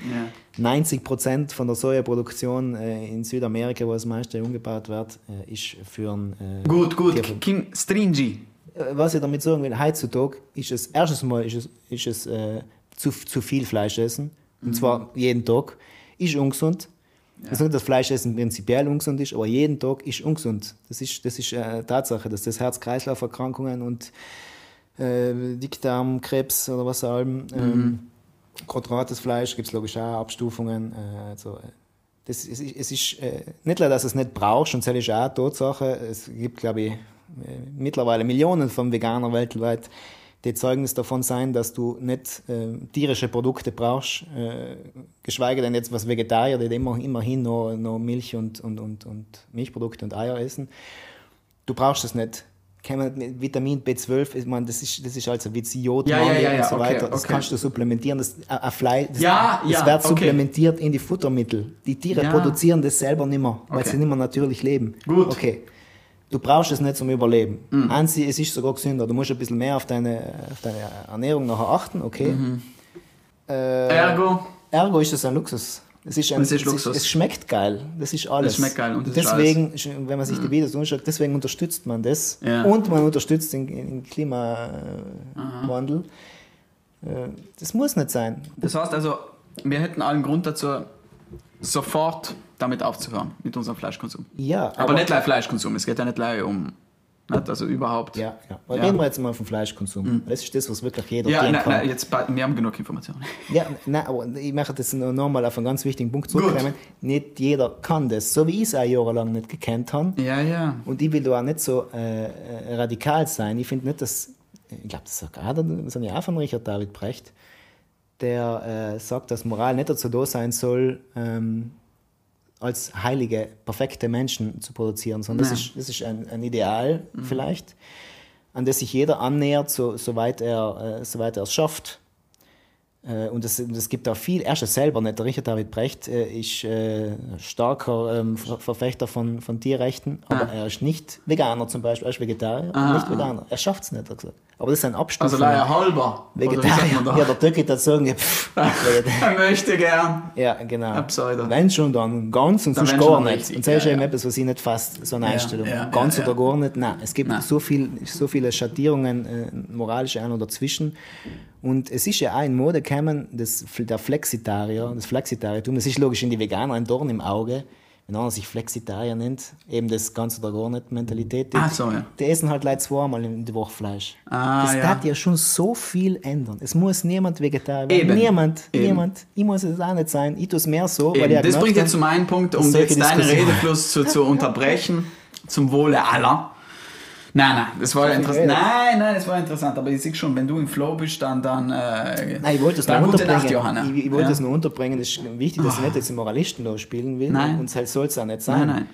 90 Prozent von der Sojaproduktion äh, in Südamerika, wo das meiste umgebaut wird, äh, ist für ein. Äh, Gut, gut. Tierfutter. King Stringy. Äh, Was ich damit sagen will, heutzutage ist es erstens mal ist es, ist es äh, zu, zu viel Fleisch essen. Und Mhm. zwar jeden Tag. Ist ungesund. Ich sage nicht, dass Fleischessen prinzipiell ungesund ist, aber jeden Tag ist ungesund. Das ist, das ist äh, Tatsache, dass das Herz-Kreislauf-Erkrankungen und äh, Dickdarmkrebs oder was auch immer, ähm, quadrates Fleisch gibt es logisch auch Abstufungen. Äh, also, das, es, es ist äh, nicht nur, dass du es nicht brauchst, und das ist auch Tatsache. Es gibt, glaube ich, äh, mittlerweile Millionen von Veganern weltweit, die Zeugnis davon sein, dass du nicht äh, tierische Produkte brauchst, äh, geschweige denn jetzt was Vegetarier, die immer, immerhin noch, noch Milch und, und, und, und Milchprodukte und Eier essen. Du brauchst es nicht. Kann man Vitamin B12, ich meine, das ist, das ist also wie Jod, Ja, ja, ja, und so okay, weiter. Das okay. kannst du supplementieren. Das, ein- ein Fleisch, das, das wird okay. supplementiert in die Futtermittel. Die Tiere produzieren das selber nicht mehr, weil sie nicht mehr natürlich leben. Gut. Okay. Du brauchst es nicht zum Überleben. Einzig, es ist sogar gesünder. Du musst ein bisschen mehr auf deine, auf deine Ernährung nachher achten, okay. Mhm. Äh, Ergo. Ergo ist es ein Luxus. Es, ist ein, Es ist es, es schmeckt geil. Das ist alles. Es schmeckt geil und deswegen, wenn man sich die Videos anschaut, deswegen unterstützt man das. Ja. Und man unterstützt den, den Klimawandel. Äh, Das muss nicht sein. Das heißt also, wir hätten allen Grund dazu, sofort damit aufzuhören, mit unserem Fleischkonsum. Ja, Aber, nicht gleich Fleischkonsum, es geht ja nicht gleich um, nicht, also überhaupt. Ja, ja. Aber Ja. Mhm. reden wir jetzt mal vom Fleischkonsum. Das ist das, was wirklich jeder Ja, nein, kann. nein, jetzt, wir haben genug Informationen. Ja, nein, aber ich möchte das noch noch mal auf einen ganz wichtigen Punkt zurückkommen. Nicht jeder kann das, so wie ich es auch jahrelang nicht gekannt habe. Ja, ja. Und ich will da auch nicht so äh, äh, radikal sein. Ich finde nicht, dass, ich glaube, das sagt auch, das habe ich auch von Richard David Brecht, der äh, sagt, dass Moral nicht dazu da sein soll, ähm, als heilige, perfekte Menschen zu produzieren, sondern das Nein. ist, das ist ein, ein Ideal vielleicht, an das sich jeder annähert, so, soweit er äh, soweit er es schafft. Äh, Und es, es gibt auch viel, er ist es selber nicht, der Richard David Brecht äh, ist äh, starker ähm, Ver Verfechter von, von Tierrechten, aber Ah. er ist nicht Veganer zum Beispiel, er ist Vegetarier, Ah, nicht ah. Veganer. Er schafft es nicht, hat er gesagt. Aber das ist ein Abstand. Also leider halber. Vegetarier. Ja, der Türke hat sagen, ja, pff. Er möchte gern. Ja, genau. Absurd. Wenn schon, dann ganz und Dann sonst gar nicht. richtig. Und das ist Ja, eben ja. etwas, was ich nicht fasst, so eine Einstellung. ja, ganz ja, oder ja. gar nicht. Nein, es gibt Nein. so, viel, so viele Schattierungen, äh, moralische ein oder dazwischen. Und es ist ja auch in Mode gekommen, das, der Flexitarier, das Flexitarier-Tum, das ist logisch in die Veganer ein Dorn im Auge. Wenn einer sich Flexitarier nennt, eben das ganz oder gar nicht Mentalität. Die, Ach so, ja. die essen halt Leute zweimal in der Woche Fleisch. Ah, das ja. darf ja schon so viel ändern. Es muss niemand Vegetarier werden. Eben. Niemand, Eben. niemand. Ich muss es auch nicht sein. Ich tue es mehr so, weil ich das bringt jetzt zu meinem Punkt, um jetzt deinen Redefluss zu, zu unterbrechen, zum Wohle aller. Nein, nein, das war ja interessant. Nein, nein, das war interessant. Aber ich sehe schon, wenn du im Flow bist, dann. dann äh, Nein, ich wollte es nur unterbringen. Nacht, Johanna. Ich, ich wollte ja. es nur unterbringen. Es ist wichtig, dass ich nicht jetzt Moralisten da spielen will. Nein. Und es soll es auch nicht sein. Nein, nein.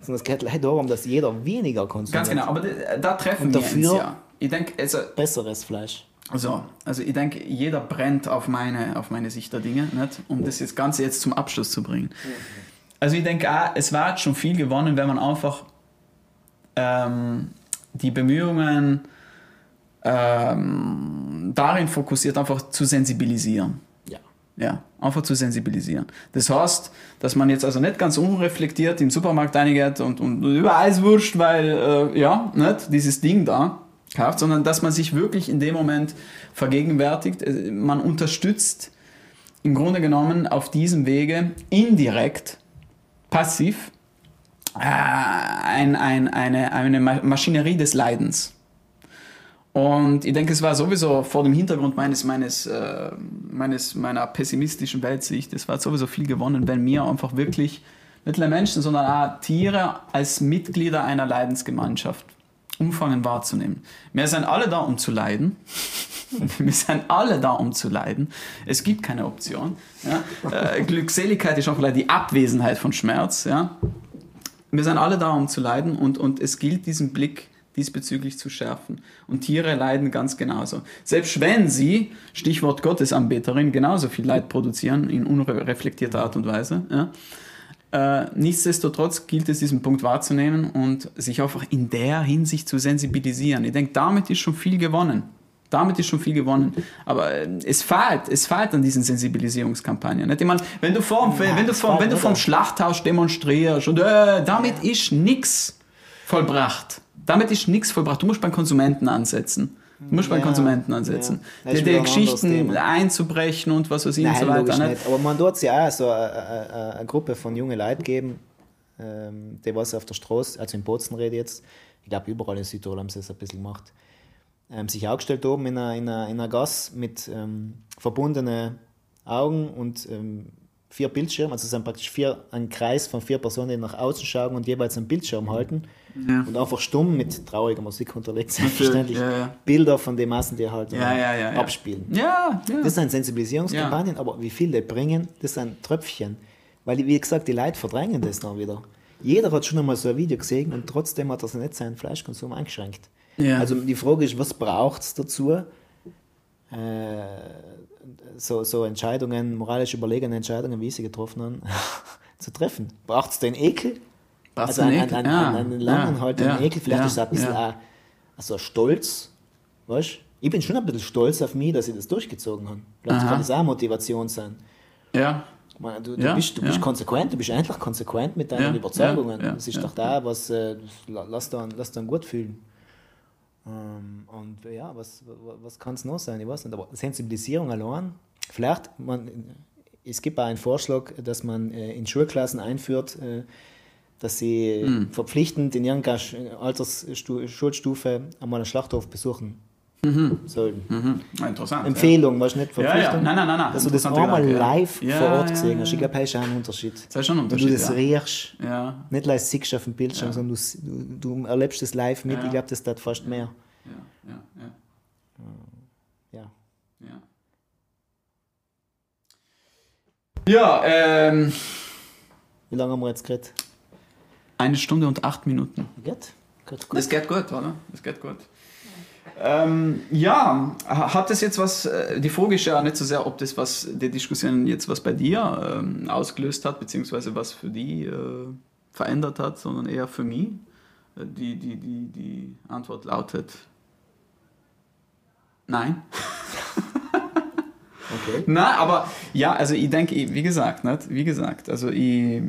Sondern es geht leider darum, dass jeder weniger konsumiert. Ganz genau, aber da, treffen Und wir dafür- uns ja. Ich denke, also, Besseres Fleisch. also, also ich denke, jeder brennt auf meine, auf meine Sicht der Dinge, nicht? um das jetzt Ganze jetzt zum Abschluss zu bringen. Also ich denke auch, es war schon viel gewonnen, wenn man einfach ähm, die Bemühungen ähm, darin fokussiert, einfach zu sensibilisieren. Ja. Ja, einfach zu sensibilisieren. Das heißt, dass man jetzt also nicht ganz unreflektiert im Supermarkt reingeht und, und überall wurscht, weil, äh, ja, nicht dieses Ding da kauft, sondern dass man sich wirklich in dem Moment vergegenwärtigt. äh, Man unterstützt im Grunde genommen auf diesem Wege indirekt, passiv, ein, ein, eine, eine Ma- Maschinerie des Leidens. Und ich denke, es war sowieso vor dem Hintergrund meines, meines, äh, meines, meiner pessimistischen Weltsicht, es war sowieso viel gewonnen, wenn wir einfach wirklich nicht nur Menschen, sondern auch Tiere als Mitglieder einer Leidensgemeinschaft umfangen wahrzunehmen. Wir sind alle da, um zu leiden. Wir sind alle da, um zu leiden. Es gibt keine Option. Ja? Äh, Glückseligkeit ist auch vielleicht die Abwesenheit von Schmerz. Ja? Wir sind alle da, um zu leiden und, und es gilt, diesen Blick diesbezüglich zu schärfen. Und Tiere leiden ganz genauso. Selbst wenn sie, Stichwort Gottesanbeterin, genauso viel Leid produzieren, in unreflektierter Art und Weise. Ja? Äh, nichtsdestotrotz gilt es, diesen Punkt wahrzunehmen und sich einfach in der Hinsicht zu sensibilisieren. Ich denke, damit ist schon viel gewonnen. Damit ist schon viel gewonnen. Aber äh, es fehlt, es fehlt an diesen Sensibilisierungskampagnen. Nicht? Ich meine, wenn du vorm, Ja, wenn du es fehlt wenn du vom Schlachthaus demonstrierst und äh, damit ist nichts vollbracht. Damit ist nichts vollbracht. Du musst beim Konsumenten ansetzen. Du musst beim Ja, Konsumenten ansetzen. ja. Die, die Geschichten einzubrechen und was weiß ich und Nein, so weiter. Nicht? nicht. Aber man dort es ja auch so eine, eine, eine Gruppe von jungen Leuten geben, ähm, die was auf der Straße, also in Bozen rede jetzt, ich glaube überall in Südtirol haben sie das ein bisschen gemacht, ähm, sich aufgestellt oben in einer, in einer, in einer Gas mit ähm, verbundenen Augen und ähm, vier Bildschirmen, also es sind praktisch vier, ein Kreis von vier Personen, die nach außen schauen und jeweils einen Bildschirm halten Ja. und einfach stumm mit trauriger Musik unterlegt, selbstverständlich, ja, ja. Bilder von den Massen, die halt abspielen. Ja. Das sind Sensibilisierungskampagnen, aber wie viel die bringen, das sind Tröpfchen. Weil, wie gesagt, die Leute verdrängen das noch wieder. Jeder hat schon einmal so ein Video gesehen und trotzdem hat er nicht seinen Fleischkonsum eingeschränkt. Ja. Also die Frage ist, was braucht es dazu, äh, so, so Entscheidungen, moralisch überlegene Entscheidungen, wie sie getroffen haben, zu treffen? Braucht es den Ekel? Braucht's also den einen, Ekel? einen, Ja, einen, einen langen ja, halt, ja, Ekel, vielleicht ja, ist es ein bisschen ja. auch, also Stolz, weißt Ich bin schon ein bisschen stolz auf mich, dass ich das durchgezogen habe. Vielleicht Aha. kann das auch Motivation sein. ja. Meine, du, du, Ja, bist, du bist ja. konsequent, du bist endlich konsequent mit deinen Ja, Überzeugungen. das ist doch da, was äh, lass dann, lass dann gut fühlen. Ähm, und ja, was, was, kann es noch sein? Ich weiß nicht, aber Sensibilisierung allein, vielleicht, man, es gibt auch einen Vorschlag, dass man äh, in Schulklassen einführt, äh, dass sie Hm. verpflichtend in irgendeiner Sch- Altersschulstufe einmal einen Schlachthof besuchen sollen. Mhm. Interessant. Empfehlung, was nicht Ja, ja. Verpflichtung. Nein, nein, nein, nein. Dass du das Gedanke, ja. live Ja, vor Ort ja, gesehen ja, hast. Ich glaube, das ist auch ein Unterschied. Das ist schon ein Wenn du Unterschied. das ja. riechst, Ja, nicht gleich siehst auf dem Bildschirm, Ja. sondern du, du, du erlebst das live mit. Ja. Ich glaube, das tat fast mehr. ja, ja, ja. Ja. Ja, ja ähm, Wie lange haben wir jetzt geredet? eine Stunde und acht Minuten. Geht? Geht gut. Das geht gut, oder? Das geht gut. Ähm, ja, ha- hat das jetzt was, äh, die Frage ist ja nicht so sehr, ob das was, die Diskussion jetzt was bei dir ähm, ausgelöst hat, beziehungsweise was für die äh, verändert hat, sondern eher für mich. Äh, Die, die, die, die Antwort lautet nein. Okay. Na, aber ja, also ich denke, ich- wie gesagt, nicht? wie gesagt, also ich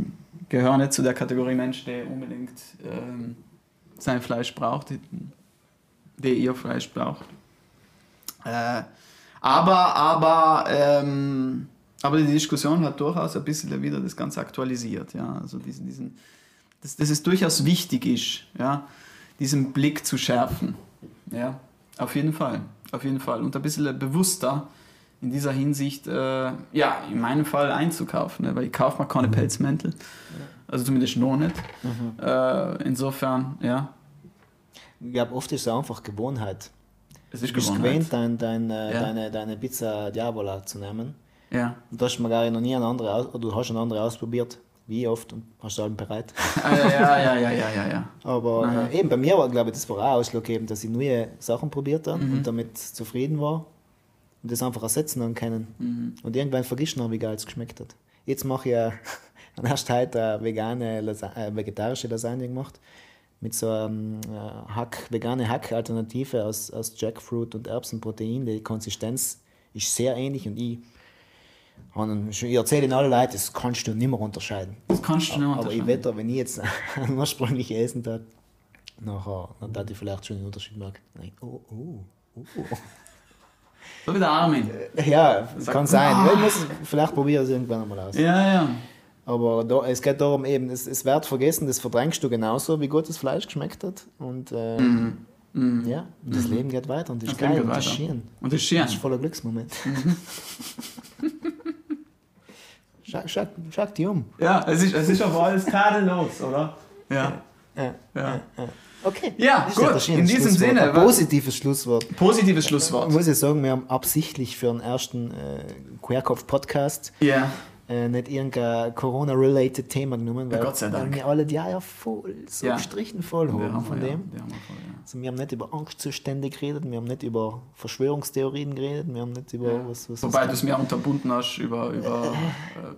gehöre nicht zu der Kategorie Mensch, der unbedingt ähm, sein Fleisch braucht, die- der ihr Fleisch braucht. Äh, aber, aber, ähm, aber die Diskussion hat durchaus ein bisschen wieder das Ganze aktualisiert, ja, also diesen, diesen, dass, dass es durchaus wichtig ist, ja, diesen Blick zu schärfen, ja, auf jeden Fall, auf jeden Fall. Und ein bisschen bewusster in dieser Hinsicht, äh, ja, in meinem Fall einzukaufen, ne? weil ich kaufe mir keine Pelzmäntel, also zumindest noch nicht. Äh, insofern, ja, Ich glaube, oft ist es einfach Gewohnheit. es ist Du bist gewöhnt, dein, dein, äh, Ja. deine, deine Pizza Diavola zu nehmen. Ja. Und du hast mir noch nie eine andere, oder du hast eine andere ausprobiert. Wie oft und hast du allem bereit. Ah, ja, ja, ja, ja, ja, ja. Aber äh, eben bei mir war, glaube ich, das war auch ausschlaggebend, dass ich neue Sachen probiert habe Mhm. und damit zufrieden war und das einfach ersetzen haben können. Mhm. Und irgendwann vergisst man, wie geil es geschmeckt hat. Jetzt mache ich ja an erst heute eine vegane, Lasa äh, vegetarische Lasagne gemacht mit so einem äh, Hack, vegane Hack-Alternative aus, aus Jackfruit und Erbsenprotein. Die Konsistenz ist sehr ähnlich und ich, ich erzähle in alle Leute, das kannst du nicht mehr unterscheiden. Das kannst du nicht Aber ich unterscheiden. wette, wenn ich jetzt ein ursprünglich essen tat, nachher, dann tat ich vielleicht schon den Unterschied merken. Nein. Oh, oh, oh. So wie der Armin. Ja, Sag- kann sein. Ah. Ich muss, vielleicht probiere ich es irgendwann mal aus. Ja, ja. Aber da, es geht darum, eben, es, es wird vergessen, das verdrängst du genauso, wie gut das Fleisch geschmeckt hat. Und äh, ja, das Leben geht weiter und das ist Mhm. Das Leben geil und das ist schön. Und das ist schön. Das ist voller Glücksmoment. schau, schau, schau dich um. Ja, es ist, es ist aber alles tadellos, oder? Ja. Ja. ja. Okay. Ja, Das ist gut, in diesem. Sinne, Ein positives Schlusswort. Positives Schlusswort. Muss ich sagen, wir haben absichtlich für den ersten äh, Querkopf-Podcast Ja. Äh, nicht irgendein Corona-related Thema genommen, weil, Gott sei Dank. weil wir alle die Eier voll, so Ja. gestrichen voll Wir haben haben von ja, dem. wir haben voll, ja. Also wir haben nicht über Angstzustände geredet, wir haben nicht über Verschwörungstheorien geredet, wir haben nicht über was, was Wobei du es mir unterbunden hast, über, über,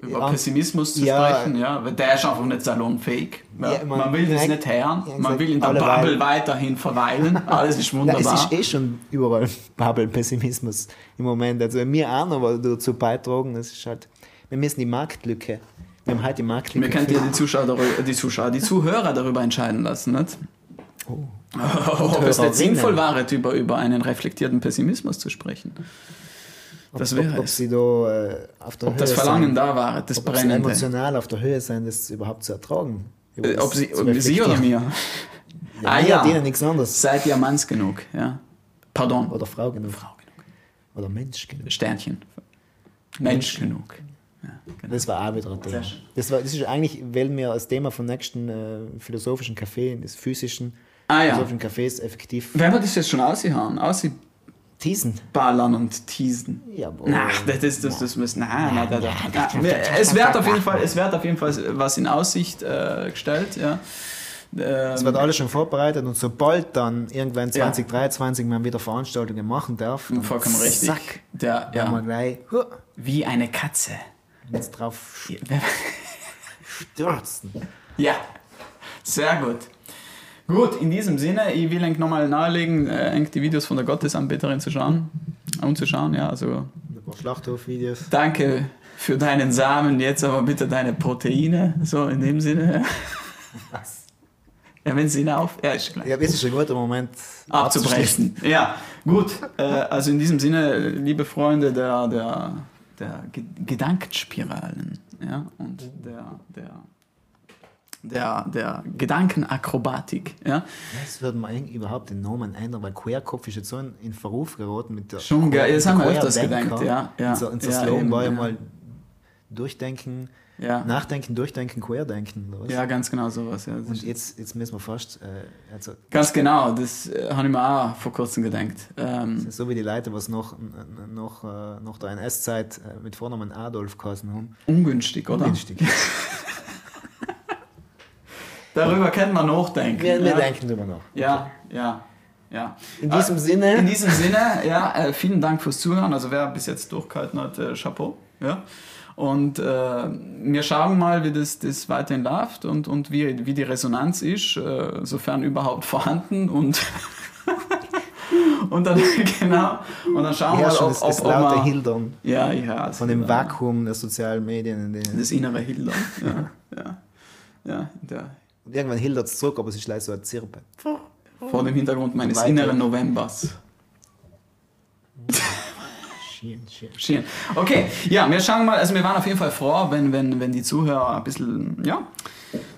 äh, über ja. Pessimismus zu Ja. sprechen. Ja, weil der ist einfach nicht salonfähig. Ja, Ja, man, man- will das ja, nicht hören. ja, man will in der Bubble weiterhin verweilen. Alles ist Nein, wunderbar. es ist eh schon überall Bubble-Pessimismus im Moment. Also wenn wir auch noch dazu beitragen, das ist halt, wir müssen die Marktlücke, wir haben halt die Marktlücke. Wir könnten ja die Zuschauer, darüber, die Zuschauer, die Zuhörer darüber entscheiden lassen, nicht? Oh. Ob es nicht sinnvoll wäre, über, über einen reflektierten Pessimismus zu sprechen. Das ob, wäre ob es. sie da äh, auf der Ob das Höhe Verlangen sind, da wäre, das ob sie Brennende. emotional auf der Höhe sind, das überhaupt zu ertragen. Äh, das Ob sie, ob sie oder reflektieren. mir? Ja, Ah, ja. ihnen nichts anderes. Seid ihr Manns genug? Ja. Pardon. Oder Frau genug. Frau genug. Oder Mensch genug. Sternchen. Mensch genug. Ja, genau. Das war auch wieder ein Thema. Das, war, das ist eigentlich, wählen wir als Thema vom nächsten äh, philosophischen Café, des physischen Ah ja. philosophischen Cafés effektiv Wenn wir das jetzt schon aushauen, ausballern teasen. und teasen. Jawohl. Na, das, das, das, das muss, nein, nein, nein, nein. Es wird auf jeden Fall, es wird auf jeden Fall was in Aussicht äh, gestellt, ja. Es Ähm, wird alles schon vorbereitet und sobald dann irgendwann Ja. 2023 man wieder Veranstaltungen machen darf, dann vollkommen richtig. zack, Der, ja. wir ja, gleich huh, wie eine Katze. Jetzt drauf stürzen. Ja, sehr gut. Gut, in diesem Sinne, ich will nochmal nahelegen, äh, die Videos von der Gottesanbeterin zu schauen. Anzuschauen, ja, also Ein paar Schlachthofvideos. danke für deinen Samen, jetzt aber bitte deine Proteine, so in dem Sinne. Was? Ja, wenn sie ihn auf, ja, ist gleich. Ja, das ist ein guter Moment abzubrechen. Ja, gut. Äh, also in diesem Sinne, liebe Freunde der, der, der Ge- Gedankenspiralen ja, und der, der, der, der Gedankenakrobatik. Ja. Das würde man eigentlich überhaupt den Namen ändern, weil Querkopf ist jetzt so in, Verruf geraten mit der. Schon geil, das haben wir öfters gedacht, ja, ja. Unser, unser Ja, Slogan eben, war ja ja. mal durchdenken, Ja. nachdenken, durchdenken, querdenken. Oder was? ja, ganz genau sowas. Ja. Und jetzt, jetzt müssen wir fast, äh, also, Ganz genau, das äh, habe ich mir auch vor kurzem gedacht. Ähm, so wie die Leute, was noch, noch, äh, nach der NS-Zeit äh, mit Vornamen Adolf geheißen haben. ungünstig, oder? Günstig. Darüber könnte man nachdenken. Wir, wir ja. denken drüber nach. Ja, ja, ja. In diesem Äh, Sinne- In diesem Sinne, ja, äh, vielen Dank fürs Zuhören. Also wer bis jetzt durchgehalten hat, Chapeau. Ja. Und äh, wir schauen mal, wie das, das weiterhin läuft und, und wie, wie die Resonanz ist, äh, sofern überhaupt vorhanden. Und, und dann, genau, und dann schauen wir Ja, mal, ob, das, ob, das ob laute wir, Hildern Ja, ja. von dem ja, Vakuum der sozialen Medien. In Das innere Hildern. Ja, ja. Ja, der, und irgendwann hildert es zurück, aber es ist leider so ein Zirpe. vor dem Hintergrund meines inneren Novembers. Schön, schön. Schön. Okay, ja, wir schauen mal, also wir waren auf jeden Fall froh, wenn, wenn, wenn die Zuhörer ein bisschen, ja,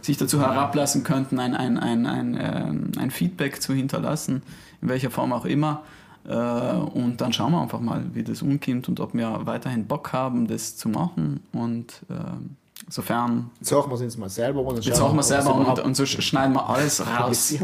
sich dazu herablassen könnten, ein, ein, ein, ein, ähm, ein Feedback zu hinterlassen, in welcher Form auch immer. Äh, Und dann schauen wir einfach mal, wie das umkommt und ob wir weiterhin Bock haben, das zu machen. Und ähm, sofern, Jetzt sagen wir es uns mal selber und dann jetzt schauen machen wir ob selber es und, und so sch- schneiden wir alles raus.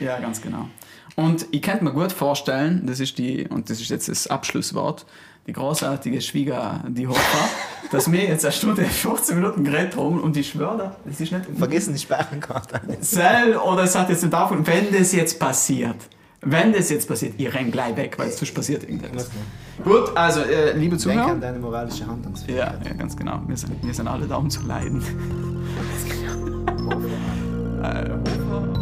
Ja, ganz genau. Und ich könnte mir gut vorstellen, das ist die, und das ist jetzt das Abschlusswort, die großartige Schwieger, die Hofer, dass wir jetzt eine Stunde 15 Minuten geredet haben und ich schwöre, das ist nicht Vergessen die Speicherkarte. Sell oder es hat jetzt nicht davon, wenn das jetzt passiert, wenn das jetzt passiert, ich renn gleich weg, weil es sonst passiert irgendetwas. Gut, also, äh, liebe Denke Zuhörer. an deine moralische Handlungsfähigkeit. Ja, ja, ganz genau. Wir sind, wir sind alle da, um zu leiden. äh, Hofer